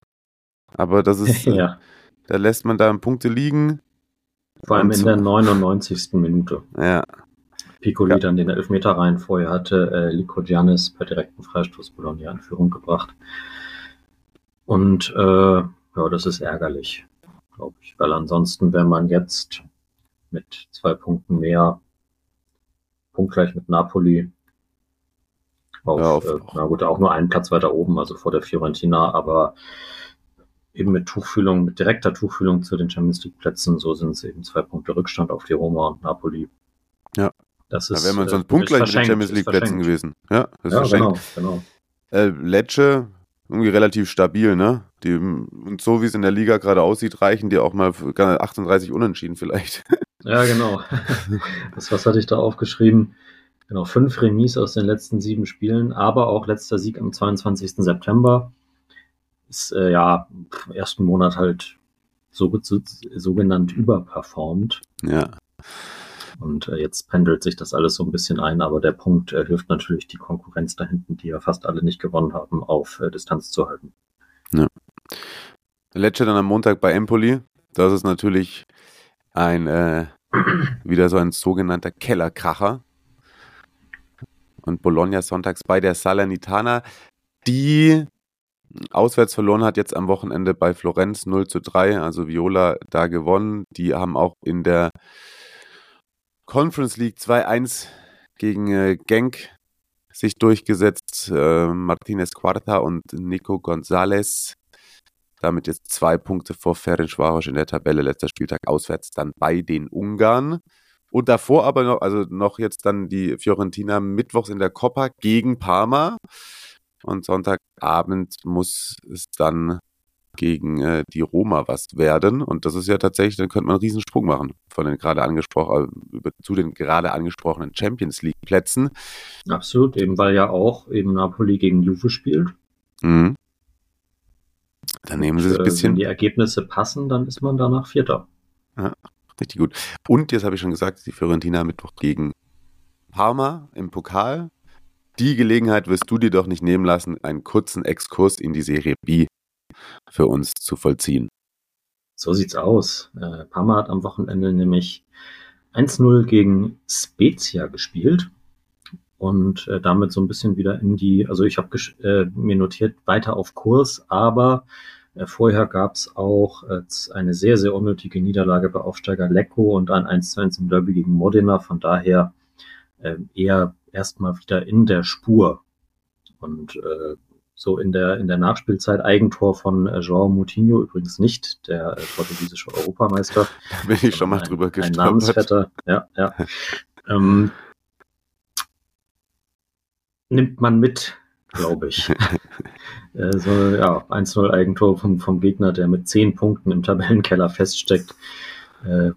Aber das ist. ja. Da lässt man da Punkte liegen. Vor allem in der 99. Minute. Ja. Piccoli ja. dann den Elfmeter rein. Vorher hatte äh, Lico Giannis per direkten Freistoß Bologna in Führung gebracht. Und äh, ja, das ist ärgerlich. glaube ich. Weil ansonsten, wenn man jetzt mit zwei Punkten mehr punktgleich mit Napoli auf, ja, auf, äh, na gut, auch nur einen Platz weiter oben, also vor der Fiorentina, aber eben mit Tuchfühlung, mit direkter Tuchfühlung zu den Champions League Plätzen, so sind es eben zwei Punkte Rückstand auf die Roma und Napoli. Ja. Das ist, da wären wir sonst äh, punktgleich mit den Champions League Plätzen gewesen. Ja, das ist ja genau, genau. Äh, Lecce, irgendwie relativ stabil, ne? Die, und so wie es in der Liga gerade aussieht, reichen die auch mal 38 Unentschieden vielleicht. Ja, genau. Das, was hatte ich da aufgeschrieben? Genau, fünf Remis aus den letzten sieben Spielen, aber auch letzter Sieg am 22. September. Ist äh, ja im ersten Monat halt so, so, sogenannt überperformt. Ja. Und äh, jetzt pendelt sich das alles so ein bisschen ein, aber der Punkt äh, hilft natürlich die Konkurrenz da hinten, die ja fast alle nicht gewonnen haben, auf äh, Distanz zu halten. Ja. Lecce dann am Montag bei Empoli. Das ist natürlich ein äh, wieder so ein sogenannter Kellerkracher. Und Bologna sonntags bei der Salernitana, die auswärts verloren hat, jetzt am Wochenende bei Florenz 0 zu 3, also Viola da gewonnen. Die haben auch in der Conference League 2-1 gegen äh, Genk sich durchgesetzt. Äh, Martinez Quarta und Nico Gonzalez. Damit jetzt zwei Punkte vor Ferencvaros in der Tabelle. Letzter Spieltag auswärts dann bei den Ungarn. Und davor aber noch, also noch jetzt dann die Fiorentina mittwochs in der Coppa gegen Parma. Und Sonntagabend muss es dann gegen äh, die Roma was werden. Und das ist ja tatsächlich, dann könnte man einen Riesensprung machen von den gerade angesprochen, äh, zu den gerade angesprochenen Champions League Plätzen. Absolut, eben weil ja auch eben Napoli gegen Juve spielt. Mhm. Dann nehmen sie es ein bisschen. Wenn die Ergebnisse passen, dann ist man danach Vierter. Ja, richtig gut. Und jetzt habe ich schon gesagt, die Fiorentina Mittwoch gegen Parma im Pokal. Die Gelegenheit wirst du dir doch nicht nehmen lassen, einen kurzen Exkurs in die Serie B für uns zu vollziehen. So sieht's aus. Äh, Parma hat am Wochenende nämlich 1-0 gegen Spezia gespielt und äh, damit so ein bisschen wieder in die, also ich habe äh, mir notiert, weiter auf Kurs, aber äh, vorher gab's auch äh, eine sehr, sehr unnötige Niederlage bei Aufsteiger Lecco und ein 1-1 im Derby gegen Modena, von daher äh, eher erstmal wieder in der Spur. Und äh, so in der, in der Nachspielzeit Eigentor von äh, João Moutinho, übrigens nicht der äh, portugiesische Europameister. Da bin ich schon mal ein, drüber gestolpert. Ein Namensvetter, ja, ja. ähm, nimmt man mit, glaube ich. äh, so, ja, 1-0 Eigentor vom, vom Gegner, der mit 10 Punkten im Tabellenkeller feststeckt. Äh,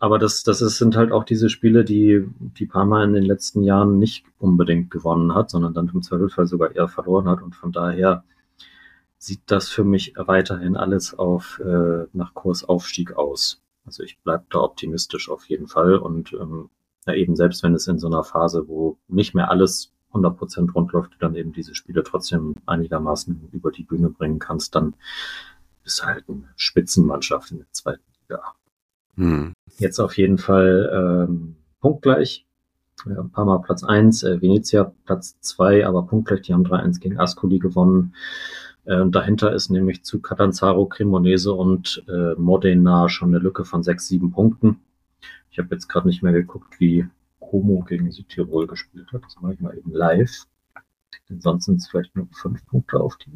aber das, das ist, sind halt auch diese Spiele, die, die Parma in den letzten Jahren nicht unbedingt gewonnen hat, sondern dann im Zweifelsfall sogar eher verloren hat. Und von daher sieht das für mich weiterhin alles auf äh, nach Kursaufstieg aus. Also ich bleibe da optimistisch auf jeden Fall. Und ähm, ja, eben selbst wenn es in so einer Phase, wo nicht mehr alles 100% rund läuft, du dann eben diese Spiele trotzdem einigermaßen über die Bühne bringen kannst, dann ist halt eine Spitzenmannschaft in der zweiten Liga. Hm. Jetzt auf jeden Fall ähm, punktgleich. Ja, Mal Platz eins, äh, Venezia Platz zwei, aber punktgleich. Die haben 3-1 gegen Ascoli gewonnen. Äh, dahinter ist nämlich zu Catanzaro, Cremonese und äh, Modena schon eine Lücke von sechs, sieben Punkten. Ich habe jetzt gerade nicht mehr geguckt, wie Como gegen Südtirol gespielt hat. Das mache ich mal eben live. Denn sonst sind es vielleicht nur fünf Punkte auf die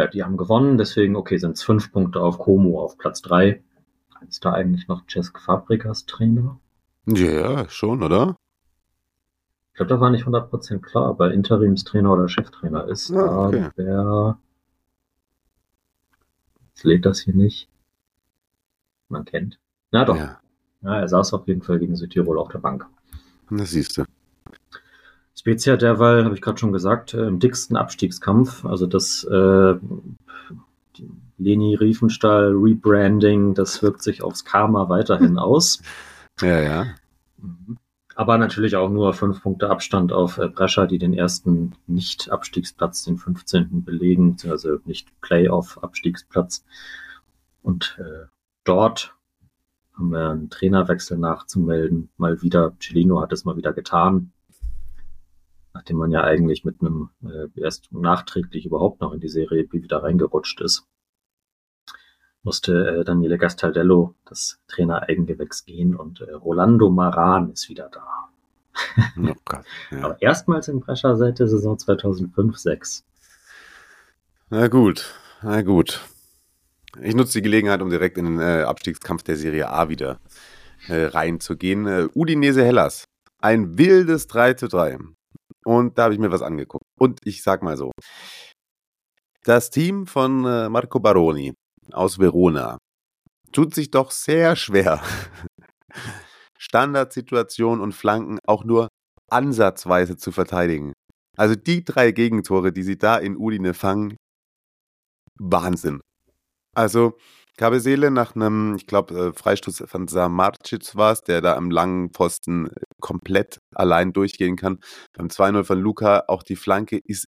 ja, die haben gewonnen, deswegen, okay, sind es fünf Punkte auf Como auf Platz drei. Ist da eigentlich noch Cesc Fabrikas Trainer? Ja, schon, oder? Ich glaube, da war nicht 100% klar, ob er Interimstrainer oder Cheftrainer ist. Ah, okay. Aber jetzt lädt das hier nicht. Man kennt. Na doch. Ja. ja, er saß auf jeden Fall gegen Südtirol auf der Bank. Das siehst du. Spezia derweil, habe ich gerade schon gesagt, äh, im dicksten Abstiegskampf. Also das äh, Leni Riefenstahl Rebranding, das wirkt sich aufs Karma weiterhin aus. Ja, ja. Mhm. Aber natürlich auch nur fünf Punkte Abstand auf äh, Brescia, die den ersten Nicht-Abstiegsplatz, den 15. belegen, also nicht Playoff-Abstiegsplatz. Und äh, dort haben wir einen Trainerwechsel nachzumelden. Mal wieder, Celino hat es mal wieder getan nachdem man ja eigentlich mit einem äh, erst nachträglich überhaupt noch in die Serie B wieder reingerutscht ist. musste äh, Daniele Gastaldello, das Trainer-Eigengewächs, gehen und äh, Rolando Maran ist wieder da. Oh Gott, ja. Aber erstmals in Brescia seit der Saison 2005-6. Na gut, na gut. Ich nutze die Gelegenheit, um direkt in den äh, Abstiegskampf der Serie A wieder äh, reinzugehen. Äh, Udinese Hellas. Ein wildes 3 zu 3. Und da habe ich mir was angeguckt. Und ich sag mal so. Das Team von äh, Marco Baroni aus Verona tut sich doch sehr schwer, Standardsituationen und Flanken auch nur ansatzweise zu verteidigen. Also die drei Gegentore, die sie da in Udine fangen, Wahnsinn. Also Kabesele nach einem, ich glaube, äh, Freistoß von Samarcic war es, der da am langen Posten äh, komplett allein durchgehen kann. Beim 2-0 von Luca, auch die Flanke ist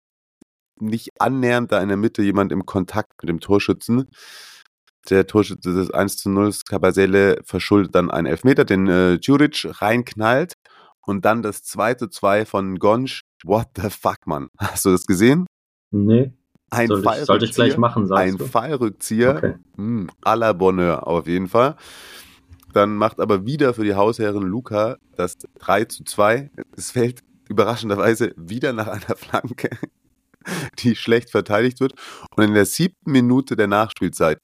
nicht annähernd da in der Mitte jemand im Kontakt mit dem Torschützen. Der Torschütze des 1 zu 0, Kabasele verschuldet dann einen Elfmeter, den äh, Djuric reinknallt und dann das 2 zu 2 von Gonsch. What the fuck, Mann? Hast du das gesehen? Nee. Ein Sollte ich, sollte ich gleich machen, sagst ein du? Fallrückzieher, Okay. hm, à la Bonheur auf jeden Fall. Dann macht aber wieder für die Hausherrin Luca das 3 zu 2. Es fällt überraschenderweise wieder nach einer Flanke, die schlecht verteidigt wird. Und in der siebten Minute der Nachspielzeit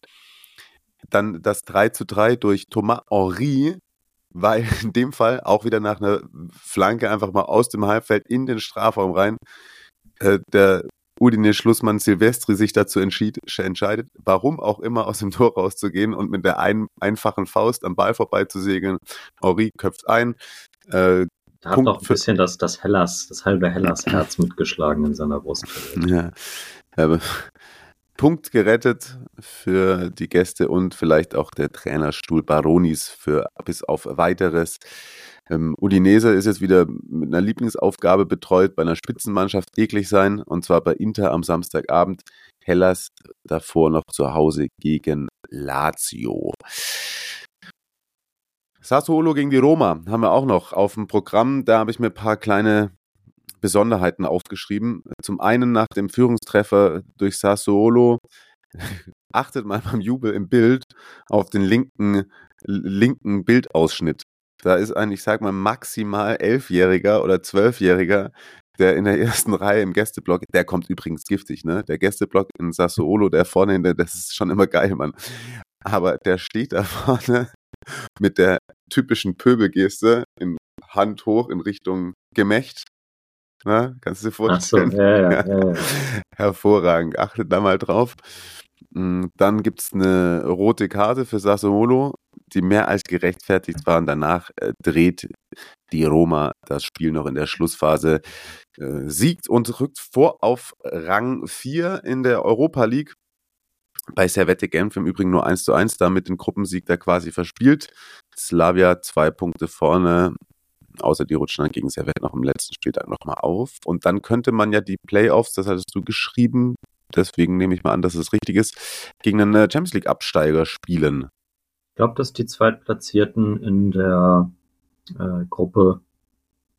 dann das 3 zu 3 durch Thomas Henry, weil in dem Fall auch wieder nach einer Flanke einfach mal aus dem Halbfeld in den Strafraum rein. Äh, der Udine-Schlussmann Silvestri sich dazu entschied, entscheidet, warum auch immer aus dem Tor rauszugehen und mit der ein, einfachen Faust am Ball vorbeizusegeln. Henri köpft ein. Äh, Da hat noch ein bisschen das, das Hellas, das halbe Hellas-Herz mitgeschlagen in seiner Brust. ja, aber Punkt gerettet für die Gäste und vielleicht auch der Trainerstuhl Baronis für bis auf weiteres. Ähm, Udinese ist jetzt wieder mit einer Lieblingsaufgabe betreut, bei einer Spitzenmannschaft eklig sein, und zwar bei Inter am Samstagabend. Hellas davor noch zu Hause gegen Lazio. Sassuolo gegen die Roma haben wir auch noch auf dem Programm. Da habe ich mir ein paar kleine Besonderheiten aufgeschrieben. Zum einen nach dem Führungstreffer durch Sassuolo achtet mal beim Jubel im Bild auf den linken, linken Bildausschnitt. Da ist ein, ich sag mal, maximal Elfjähriger oder Zwölfjähriger, der in der ersten Reihe im Gästeblock, der kommt übrigens giftig, ne? Der Gästeblock in Sassuolo, der vorne, in der, das ist schon immer geil, Mann. Aber der steht da vorne mit der typischen Pöbelgeste in Hand hoch in Richtung Gemächt. Na, kannst du dir Ach so, vorstellen? ja, ja, ja, ja. Hervorragend. Achtet da mal drauf. Mm, Dann gibt es eine rote Karte für Sassuolo, die mehr als gerechtfertigt war. Und danach äh, dreht die Roma das Spiel noch in der Schlussphase, äh, siegt und rückt vor auf Rang 4 in der Europa League. Bei Servette Genf im Übrigen nur 1 zu 1, damit den Gruppensieg da quasi verspielt. Slavia zwei Punkte vorne, außer die rutschen dann gegen Servette noch im letzten Spieltag nochmal auf. Und dann könnte man ja die Playoffs, das hattest du geschrieben, deswegen nehme ich mal an, dass es richtig ist, gegen einen äh, Champions League Absteiger spielen. Ich glaube, dass die Zweitplatzierten in der äh, Gruppe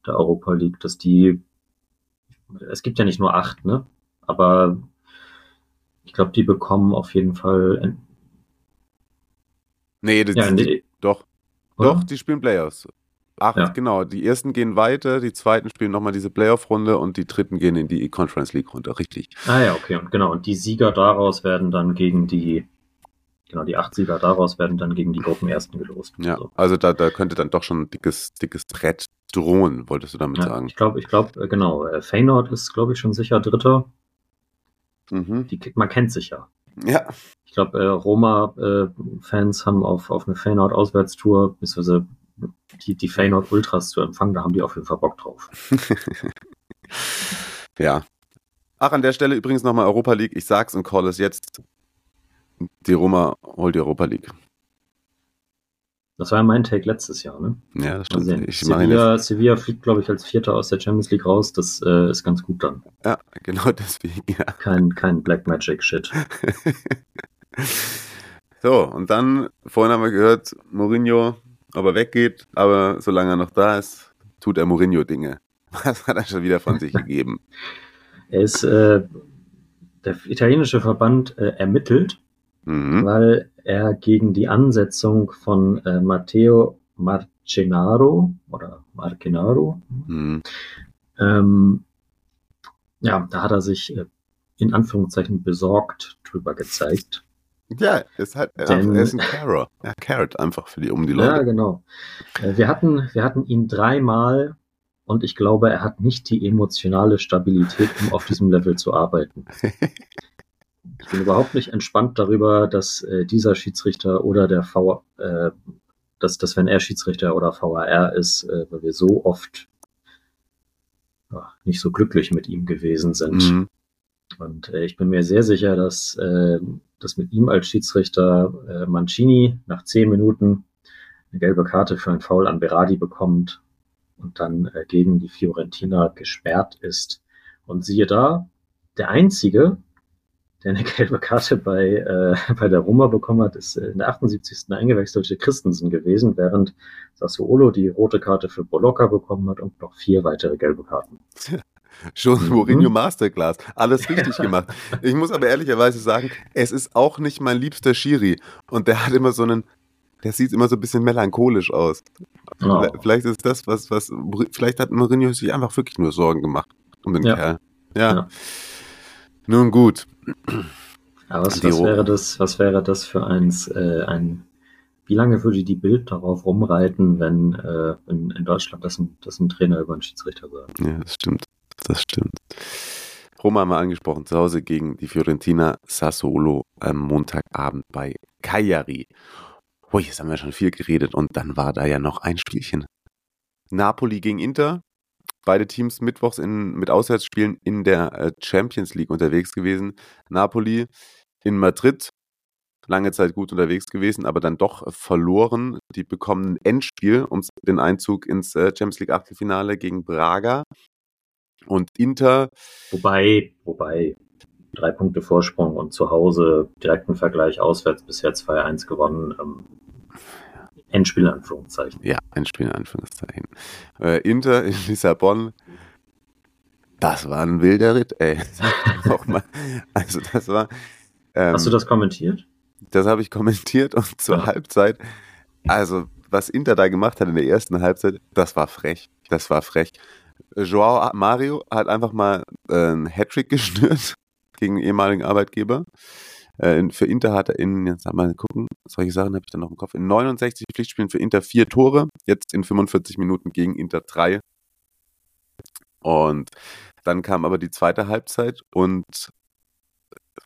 der Europa League, dass die, es gibt ja nicht nur acht, ne? Aber ich glaube, die bekommen auf jeden Fall, Nee, das, ja, die, nee, doch, oder? doch, die spielen Playoffs. Acht, Ja. genau. Die ersten gehen weiter, die zweiten spielen nochmal diese Playoff-Runde und die dritten gehen in die Conference League-Runde. Richtig. Ah ja, okay, und genau. Und die Sieger daraus werden dann gegen die, genau, die acht Sieger daraus werden dann gegen die Gruppenersten gelost. Ja, So. also da, da könnte dann doch schon ein dickes, dickes Brett drohen, wolltest du damit Ja, sagen. ich glaube, ich glaube, genau. äh, Feyenoord ist, glaube ich, schon sicher Dritter. Mhm. Die, man kennt sich ja. Ja, Ich glaube, äh, Roma-Fans haben auf, auf eine Feyenoord-Auswärtstour, beziehungsweise die, die Feyenoord-Ultras zu empfangen, da haben die auf jeden Fall Bock drauf. ja. Ach, an der Stelle übrigens nochmal Europa League. Ich sag's und call es jetzt. Die Roma holt die Europa League. Das war ja mein Take letztes Jahr, ne? Ja, das stimmt. sehen. Ich Sevilla. Sevilla fliegt, glaube ich, als Vierter aus der Champions League raus. Das äh, ist ganz gut dann. Ja, genau deswegen, ja. Kein, kein Black Magic-Shit. so, und dann, vorhin haben wir gehört, Mourinho, ob er weggeht, aber solange er noch da ist, tut er Mourinho-Dinge. Was hat er schon wieder von sich gegeben? Er ist, äh, der italienische Verband äh, ermittelt, Mhm. weil er gegen die Ansetzung von äh, Matteo Marcenaro oder Marcenaro, Mhm. ähm, ja, da hat er sich äh, in Anführungszeichen besorgt drüber gezeigt. Ja, ist halt, er ist ein Carrot. Ja, Carrot einfach für die, um die Ja, Leute. genau. Äh, Wir hatten, wir hatten ihn dreimal und ich glaube, er hat nicht die emotionale Stabilität, um auf diesem Level zu arbeiten. Ich bin überhaupt nicht entspannt darüber, dass äh, dieser Schiedsrichter oder der V, äh, dass, dass wenn er Schiedsrichter oder VAR ist, äh, weil wir so oft ja, nicht so glücklich mit ihm gewesen sind. Mhm. Und äh, ich bin mir sehr sicher, dass, äh, dass mit ihm als Schiedsrichter äh, Mancini nach zehn Minuten eine gelbe Karte für einen Foul an Berardi bekommt und dann äh, gegen die Fiorentina gesperrt ist. Und siehe da, der einzige, der eine gelbe Karte bei, äh, bei der Roma bekommen hat, ist äh, in der 78. eingewechselte Christensen gewesen, während Sassuolo die rote Karte für Bologna bekommen hat und noch vier weitere gelbe Karten. Schon Mhm. Mourinho Masterclass. Alles richtig gemacht. Ich muss aber ehrlicherweise sagen, es ist auch nicht mein liebster Schiri. Und der hat immer so einen, der sieht immer so ein bisschen melancholisch aus. Oh. Vielleicht- ist das, was, was, vielleicht hat Mourinho sich einfach wirklich nur Sorgen gemacht um den Ja. Kerl. Ja. Ja. Nun gut. Aber was, was wäre das, was wäre das für eins, äh, ein, wie lange würde die Bild darauf rumreiten, wenn, äh, in, in Deutschland das ein, das ein Trainer über einen Schiedsrichter sagt? Ja, das stimmt. Das stimmt. Roma haben wir angesprochen, zu Hause gegen die Fiorentina Sassuolo am Montagabend bei Cagliari. Ui, jetzt haben wir schon viel geredet und dann war da ja noch ein Spielchen. Napoli gegen Inter. Beide Teams mittwochs in, mit Auswärtsspielen in der äh, Champions League unterwegs gewesen. Napoli in Madrid lange Zeit gut unterwegs gewesen, aber dann doch verloren. Die bekommen ein Endspiel um den Einzug ins äh, Champions League Achtelfinale gegen Braga. Und Inter, Wobei, wobei, drei Punkte Vorsprung und zu Hause direkten Vergleich auswärts bisher 2-1 gewonnen. Ähm, Endspiel in Anführungszeichen. ja, ein Spiel in Anführungszeichen. Äh, Inter in Lissabon, das war ein wilder Ritt, ey. Mal. Also das war. Ähm, Hast du das kommentiert? Das habe ich kommentiert und zur Ja. Halbzeit. Also, was Inter da gemacht hat in der ersten Halbzeit, das war frech. Das war frech. Joao Mario hat einfach mal äh, einen Hattrick geschnürt gegen einen ehemaligen Arbeitgeber. Äh, für Inter hat er in, jetzt mal gucken, solche Sachen habe ich dann noch im Kopf, in 69 Pflichtspielen für Inter vier Tore, jetzt in 45 Minuten gegen Inter drei. Und dann kam aber die zweite Halbzeit und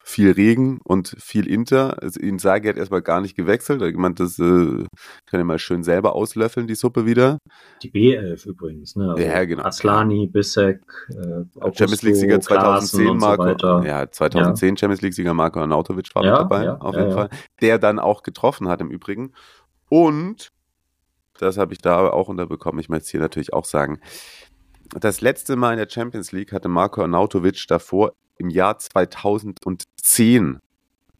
viel Regen und viel Inter. Also Inzaghi hat erstmal gar nicht gewechselt. Hat gemeint, das äh, kann er mal schön selber auslöffeln, die Suppe wieder. Die B11 übrigens, ne? Also Ja, genau. Aslani, Bissek, äh, Augusto, Champions League-Sieger Klaassen 2010 und so Marco, ja, 2010 Champions League-Sieger Marco Arnautovic war Ja, mit dabei, ja, auf ja, jeden ja. Fall. Der dann auch getroffen hat im Übrigen. Und, das habe ich da auch unterbekommen, ich möchte es hier natürlich auch sagen, das letzte Mal in der Champions League hatte Marco Arnautovic davor im Jahr 2010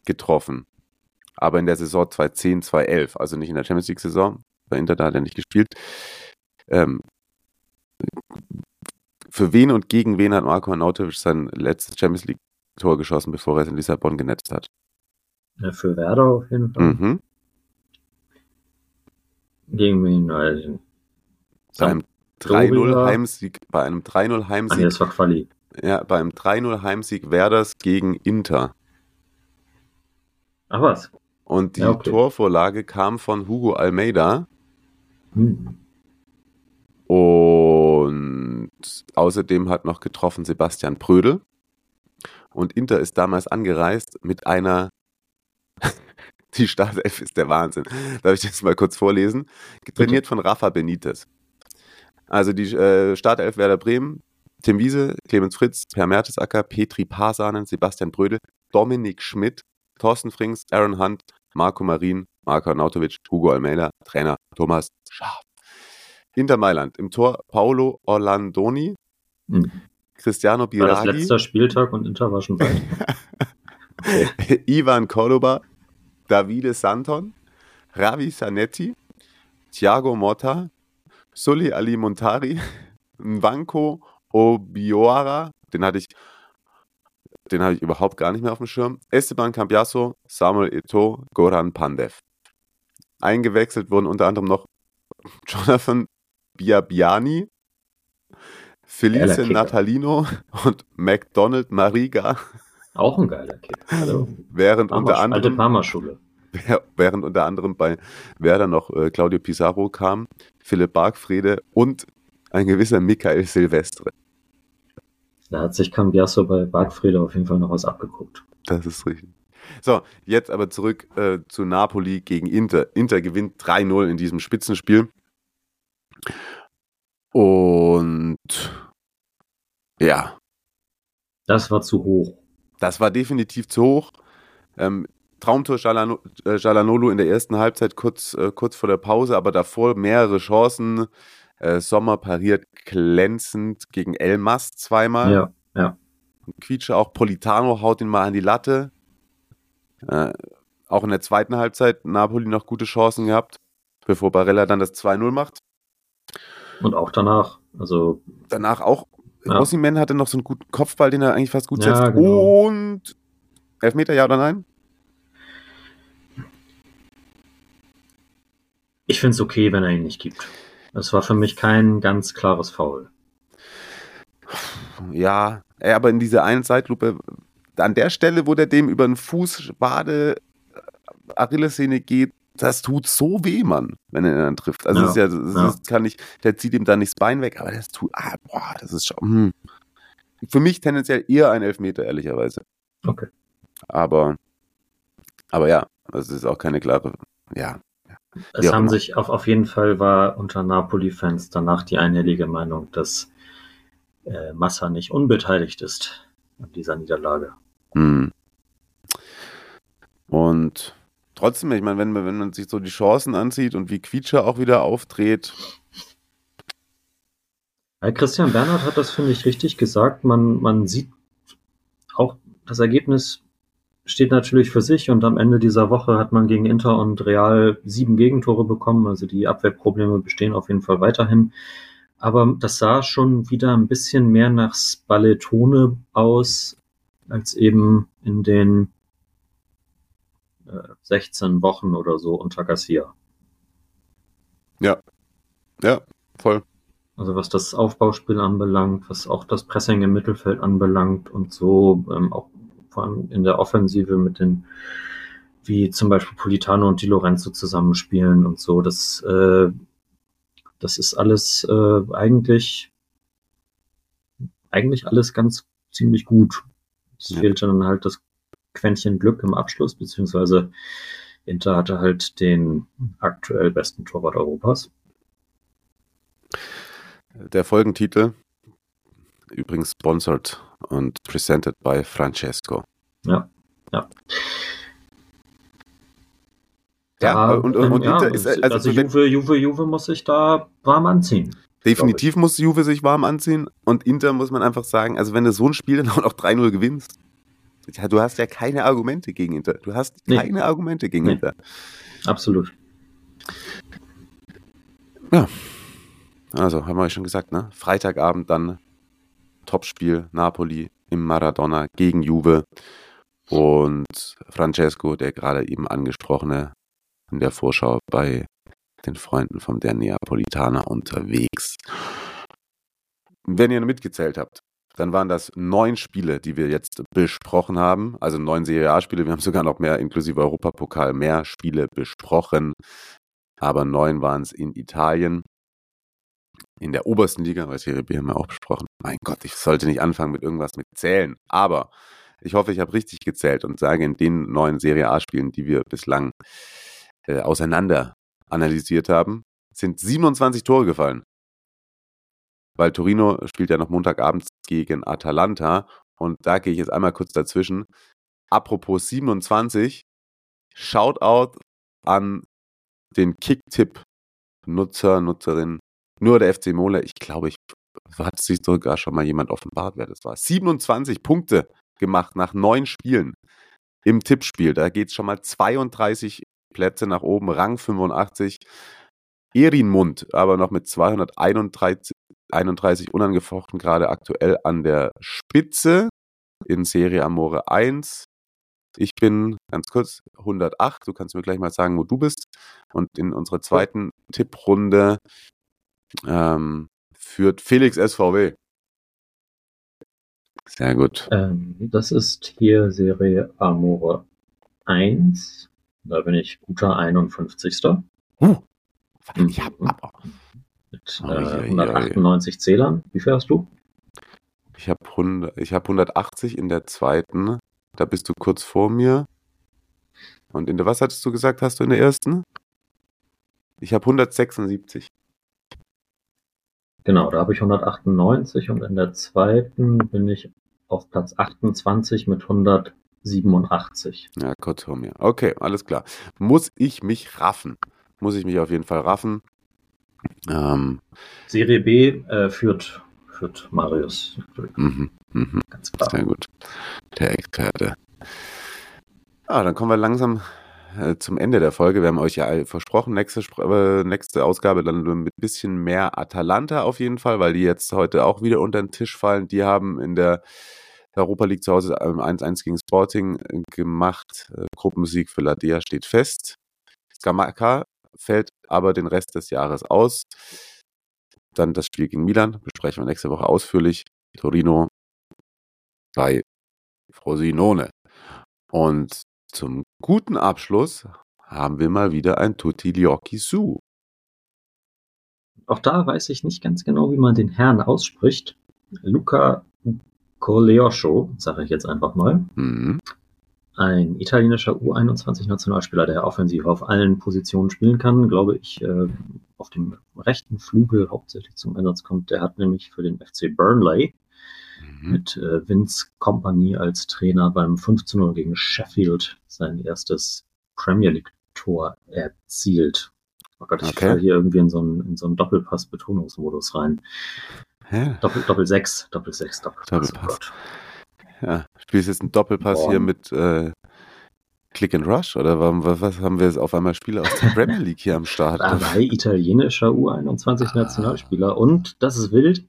getroffen. Aber in der Saison 2010, 2011, also nicht in der Champions League-Saison, bei Inter da hat er nicht gespielt. Ähm, für wen und gegen wen hat Marco Arnautovic sein letztes Champions League-Tor geschossen, bevor er es in Lissabon genetzt hat? Ja, für Werder auf jeden Fall. Mhm. Gegen wen? Also, Bei einem Sam- 3-0 Florian. Heimsieg, bei einem 3-0 ah, nee, Heimsieg, das war Quali. Ja, bei einem 3-0 Heimsieg Werders gegen Inter. Ach was? Und die Ja, okay. Torvorlage kam von Hugo Almeida. Hm. Und außerdem hat noch getroffen Sebastian Prödel. Und Inter ist damals angereist mit einer. Die Startelf ist der Wahnsinn. Darf ich das mal kurz vorlesen? Trainiert von Rafa Benitez. Also die äh, Startelf Werder Bremen, Tim Wiese, Clemens Fritz, Per Mertesacker, Petri Pasanen, Sebastian Brödel, Dominik Schmidt, Thorsten Frings, Aaron Hunt, Marco Marin, Marco Arnautovic, Hugo Almeida, Trainer Thomas Schaaf. Inter Mailand. Im Tor Paolo Orlandoni, Hm. Cristiano War das letzter Spieltag und Inter war schon weit. Ivan Cordoba, Davide Santon, Ravi Sanetti, Thiago Motta, Sully Ali Montari, Nwanko Obioara, den hatte ich den habe ich überhaupt gar nicht mehr auf dem Schirm. Esteban Cambiasso, Samuel Eto'o, Goran Pandev. Eingewechselt wurden unter anderem noch Jonathan Biabiani, Felice Natalino und McDonald Mariga. Auch ein geiler Kick. Also, während Parma, unter anderem alte Parma-Schule. während unter anderem bei Werder noch äh, Claudio Pizarro kam, Philipp Bargfrede und ein gewisser Michael Silvestre. Da hat sich Cambiasso bei Bargfrede auf jeden Fall noch was abgeguckt. Das ist richtig. So, jetzt aber zurück äh, zu Napoli gegen Inter. Inter gewinnt 3-0 in diesem Spitzenspiel. Und ja. Das war zu hoch. Das war definitiv zu hoch. Ähm, Traumtor Jalanolo in der ersten Halbzeit kurz, äh, kurz vor der Pause, aber davor mehrere Chancen. Äh, Sommer pariert glänzend gegen Elmas zweimal. Ja, ja. Quietsche auch Politano haut ihn mal an die Latte. Äh, auch in der zweiten Halbzeit Napoli noch gute Chancen gehabt, bevor Barella dann das 2-0 macht. Und auch danach. Also danach auch. Ja. Ossiman hatte noch so einen guten Kopfball, den er eigentlich fast gut Ja, setzt. genau. Und Elfmeter, ja oder nein? ich finde es okay, wenn er ihn nicht gibt. Das war für mich kein ganz klares Foul. Ja, aber in dieser einen Zeitlupe, an der Stelle, wo der dem über den Fuß, Wade, äh, Achillessehne geht, das tut so weh, Mann, wenn er ihn dann trifft. Also Ja, das ist ja, das ja. ist, kann ich, der zieht ihm dann nicht das Bein weg, aber das tut, ah, boah, das ist schon, hm. Für mich tendenziell eher ein Elfmeter, ehrlicherweise. Okay. Aber, aber ja, das ist auch keine klare, ja. Es Ja, haben genau. sich auf, auf jeden Fall war unter Napoli-Fans danach die einhellige Meinung, dass äh, Massa nicht unbeteiligt ist an dieser Niederlage. Hm. Und trotzdem, ich meine, wenn, man- wenn man sich so die Chancen ansieht und wie Quietscher auch wieder aufdreht, Weil Christian Bernhard hat das, finde ich, richtig gesagt. Man, man sieht auch, das Ergebnis steht natürlich für sich und am Ende dieser Woche hat man gegen Inter und Real sieben Gegentore bekommen. Also die Abwehrprobleme bestehen auf jeden Fall weiterhin. Aber das sah schon wieder ein bisschen mehr nach Spallettone aus, als eben in den äh, 16 Wochen oder so unter Garcia. ja, voll. Also was das Aufbauspiel anbelangt, was auch das Pressing im Mittelfeld anbelangt und so, ähm, auch vor allem in der Offensive mit den, wie zum Beispiel Politano und Di Lorenzo zusammenspielen und so, das, äh, das ist alles äh, eigentlich, eigentlich alles ganz ziemlich gut. Es Ja. fehlte dann halt das Quäntchen Glück im Abschluss, beziehungsweise Inter hatte halt den aktuell besten Torwart Europas. Der Folgentitel, übrigens sponsored und presented by Francesco. Ja, ja. Ja, und, und, und ja, Inter ist, also, also, Juve, Juve, Juve muss sich da warm anziehen. definitiv muss Juve sich warm anziehen und Inter muss man einfach sagen, also wenn du so ein Spiel dann auch noch 3-0 gewinnst, ja, du hast ja keine Argumente gegen Inter. Du hast Nee. keine Argumente gegen Nee. Inter. Absolut. Also, haben wir ja schon gesagt, ne? Freitagabend dann Topspiel Napoli im Maradona gegen Juve und Francesco, der gerade eben angesprochene in der Vorschau bei den Freunden von der Neapolitaner unterwegs. Wenn ihr mitgezählt habt, dann waren das neun Spiele, die wir jetzt besprochen haben. Also neun Serie A-Spiele. Wir haben sogar noch mehr, inklusive Europapokal, mehr Spiele besprochen. Aber neun waren es in Italien in der obersten Liga, weil Serie B haben wir auch besprochen. Mein Gott, ich sollte nicht anfangen mit irgendwas mit Zählen. Aber ich hoffe, ich habe richtig gezählt und sage in den neuen Serie A-Spielen, die wir bislang äh, auseinander analysiert haben, sind 27 Tore gefallen. Weil Torino spielt ja noch Montagabends gegen Atalanta und da gehe ich jetzt einmal kurz dazwischen. Apropos 27, Shoutout an den Kicktipp-Nutzer, Nutzerin, nur der FC Mole, ich glaube, ich hat sich sogar schon mal jemand offenbart, wer das war. 27 Punkte gemacht nach neun Spielen im Tippspiel. Da geht es schon mal 32 Plätze nach oben, Rang 85. Erinmund aber noch mit 231 31 unangefochten gerade aktuell an der Spitze. in Serie Amore 1. Ich bin ganz kurz 108. Du kannst mir gleich mal sagen, wo du bist. Und in unserer zweiten Tipprunde ähm, führt Felix SVW. Sehr gut. Ähm, das ist hier Serie Amore 1. Da bin ich guter 51. Uh, ich hab, Mhm. hab, Mit Oh, je, je, äh, je. 198 Zählern. Wie viel hast du? ich habe 100, ich hab 180 in der zweiten. Da bist du kurz vor mir. Und in der, was hattest du gesagt, hast du in der ersten? Ich habe 176. Genau, da habe ich 198 und in der zweiten bin ich auf Platz 28 mit 187. Ja, kurz vor mir. Okay, alles klar. Muss ich mich raffen? Muss ich mich auf jeden Fall raffen? Ähm, Serie B äh, führt, führt Marius. mhm, mhm. Ganz klar. Sehr gut. Der Experte. Ah, dann kommen wir langsam äh, zum Ende der Folge. Wir haben euch ja versprochen, nächste, äh, nächste Ausgabe dann mit ein bisschen mehr Atalanta auf jeden Fall, weil die jetzt heute auch wieder unter den Tisch fallen. Die haben in der Europa League zu Hause ähm, 1-1 gegen Sporting äh, gemacht. Gruppensieg für Ladea steht fest. Scamacca fällt aber den Rest des Jahres aus. Dann das Spiel gegen Milan, besprechen wir nächste Woche ausführlich. Torino bei Frosinone. Und zum guten Abschluss haben wir mal wieder ein Tutti Gnocchi Su. Auch da weiß ich nicht ganz genau, wie man den Herrn ausspricht. Luca Coleoscio, sage ich jetzt einfach mal. Mhm. Ein italienischer U21-Nationalspieler, der offensiv auf allen Positionen spielen kann, glaube ich, äh, auf dem rechten Flügel hauptsächlich zum Einsatz kommt. Der hat nämlich für den FC Burnley Mhm. mit äh, Vince Company als Trainer beim 15-0 gegen Sheffield sein erstes Premier League-Tor erzielt. Oh Gott, ich Okay. falle hier irgendwie in so einen, in so einen Doppelpass-Betonungsmodus rein. Hä? Doppel, Doppel 6, Doppel 6, Doppelpass. Doppelpass. Oh. Ja, spielst jetzt einen Doppelpass Boah. hier mit äh, Click and Rush oder warum, was, was haben wir jetzt auf einmal Spieler aus der Premier League hier am Start? Dabei italienischer U21-Nationalspieler. Und das ist wild.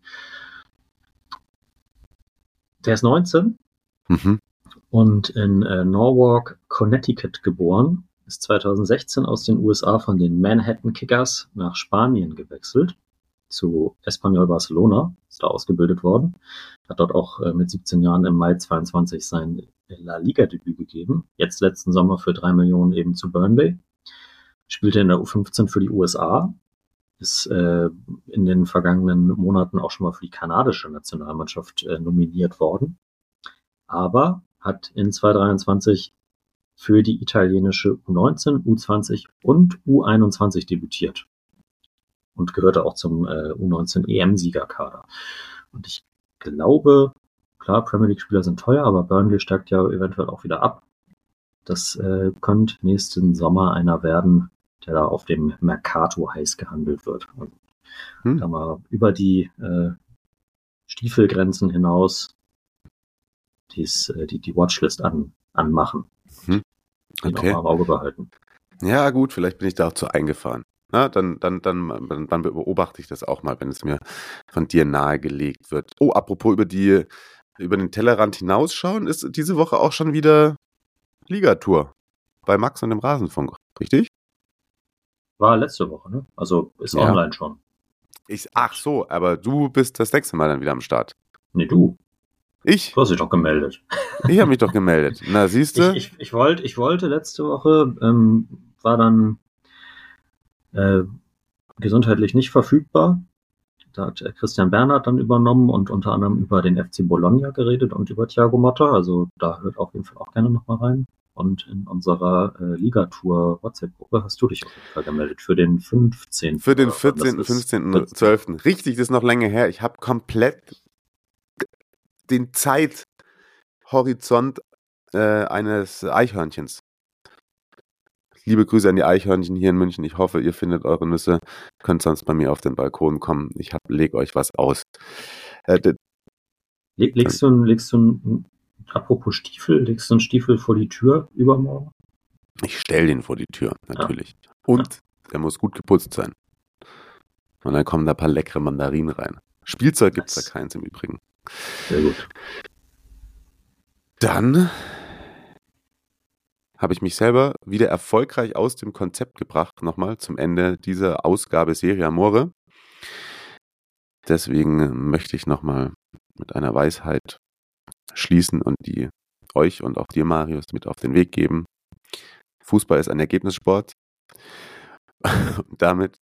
Der ist 19 Mhm. und in äh, Norwalk, Connecticut geboren. Ist 2016 aus den USA von den Manhattan Kickers nach Spanien gewechselt zu Espanyol Barcelona. Ist da ausgebildet worden. Hat dort auch äh, mit 17 Jahren im Mai 22 sein La Liga-Debüt gegeben. Jetzt letzten Sommer für drei Millionen eben zu Burnley. Spielte in der U15 für die USA. Ist äh, in den vergangenen Monaten auch schon mal für die kanadische Nationalmannschaft äh, nominiert worden. Aber hat in 2023 für die italienische U19, U20 und U21 debütiert. Und gehörte auch zum äh, U19 EM-Siegerkader. Und ich glaube, klar, Premier League-Spieler sind teuer, aber Burnley steigt ja eventuell auch wieder ab. Das äh, könnte nächsten Sommer einer werden, der da auf dem Mercato heiß gehandelt wird. Und Hm. da mal über die äh, Stiefelgrenzen hinaus dies, äh, die, die Watchlist an, anmachen. Hm. Okay. mal im Auge behalten. Ja, gut, vielleicht bin ich da auch zu eingefahren. Na, dann, dann, dann, dann, dann beobachte ich das auch mal, wenn es mir von dir nahegelegt wird. Oh, apropos über die, über den Tellerrand hinausschauen, ist diese Woche auch schon wieder Ligatour bei Max und dem Rasenfunk, richtig? War letzte Woche, ne? Also ist Ja. online schon. Ich, ach so, aber du bist das nächste Mal dann wieder am Start. Nee, du. Ich? Du hast dich doch gemeldet. Ich habe mich doch gemeldet. Na, siehst du? Ich, ich, ich, wollte, ich wollte letzte Woche, ähm, war dann äh, gesundheitlich nicht verfügbar. Da hat äh, Christian Bernhard dann übernommen und unter anderem über den FC Bologna geredet und über Thiago Motta. Also da hört auf jeden Fall auch gerne nochmal rein. Und in unserer äh, Ligatour WhatsApp-Gruppe hast du dich auf jeden Fall gemeldet für den 15. Für den oder wann das 14., ist. 15., 14.. 12. Richtig, das ist noch länger her. Ich habe komplett den Zeithorizont äh, eines Eichhörnchens. Liebe Grüße an die Eichhörnchen hier in München. Ich hoffe, ihr findet eure Nüsse. Könnt sonst bei mir auf den Balkon kommen. Ich hab, leg euch was aus. Äh, legst du, legst du ein, apropos Stiefel, legst du einen Stiefel vor die Tür übermorgen? ich stell den vor die Tür, natürlich. Und der muss gut geputzt sein. Und dann kommen da ein paar leckere Mandarinen rein. Spielzeug gibt's Nice. da keins im Übrigen. Sehr gut. Dann habe ich mich selber wieder erfolgreich aus dem Konzept gebracht, nochmal zum Ende dieser Ausgabe Serie Amore. Deswegen möchte ich nochmal mit einer Weisheit schließen und die euch und auch dir, Marius, mit auf den Weg geben. Fußball ist ein Ergebnissport. Und damit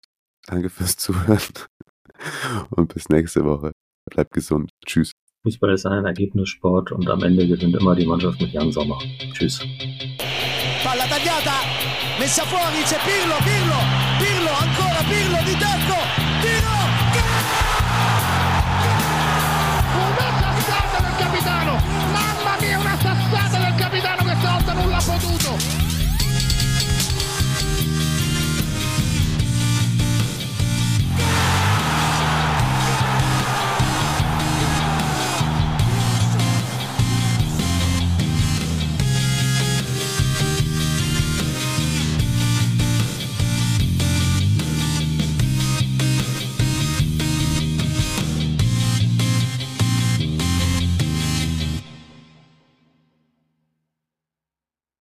danke fürs Zuhören und bis nächste Woche. Bleibt gesund. Tschüss. Fußball ist ein Ergebnissport und am Ende gewinnt immer die Mannschaft mit Jan Sommer. Tschüss. Palla tagliata, messa fuori, c'è Pirlo, Pirlo, Pirlo, ancora Pirlo di tacco,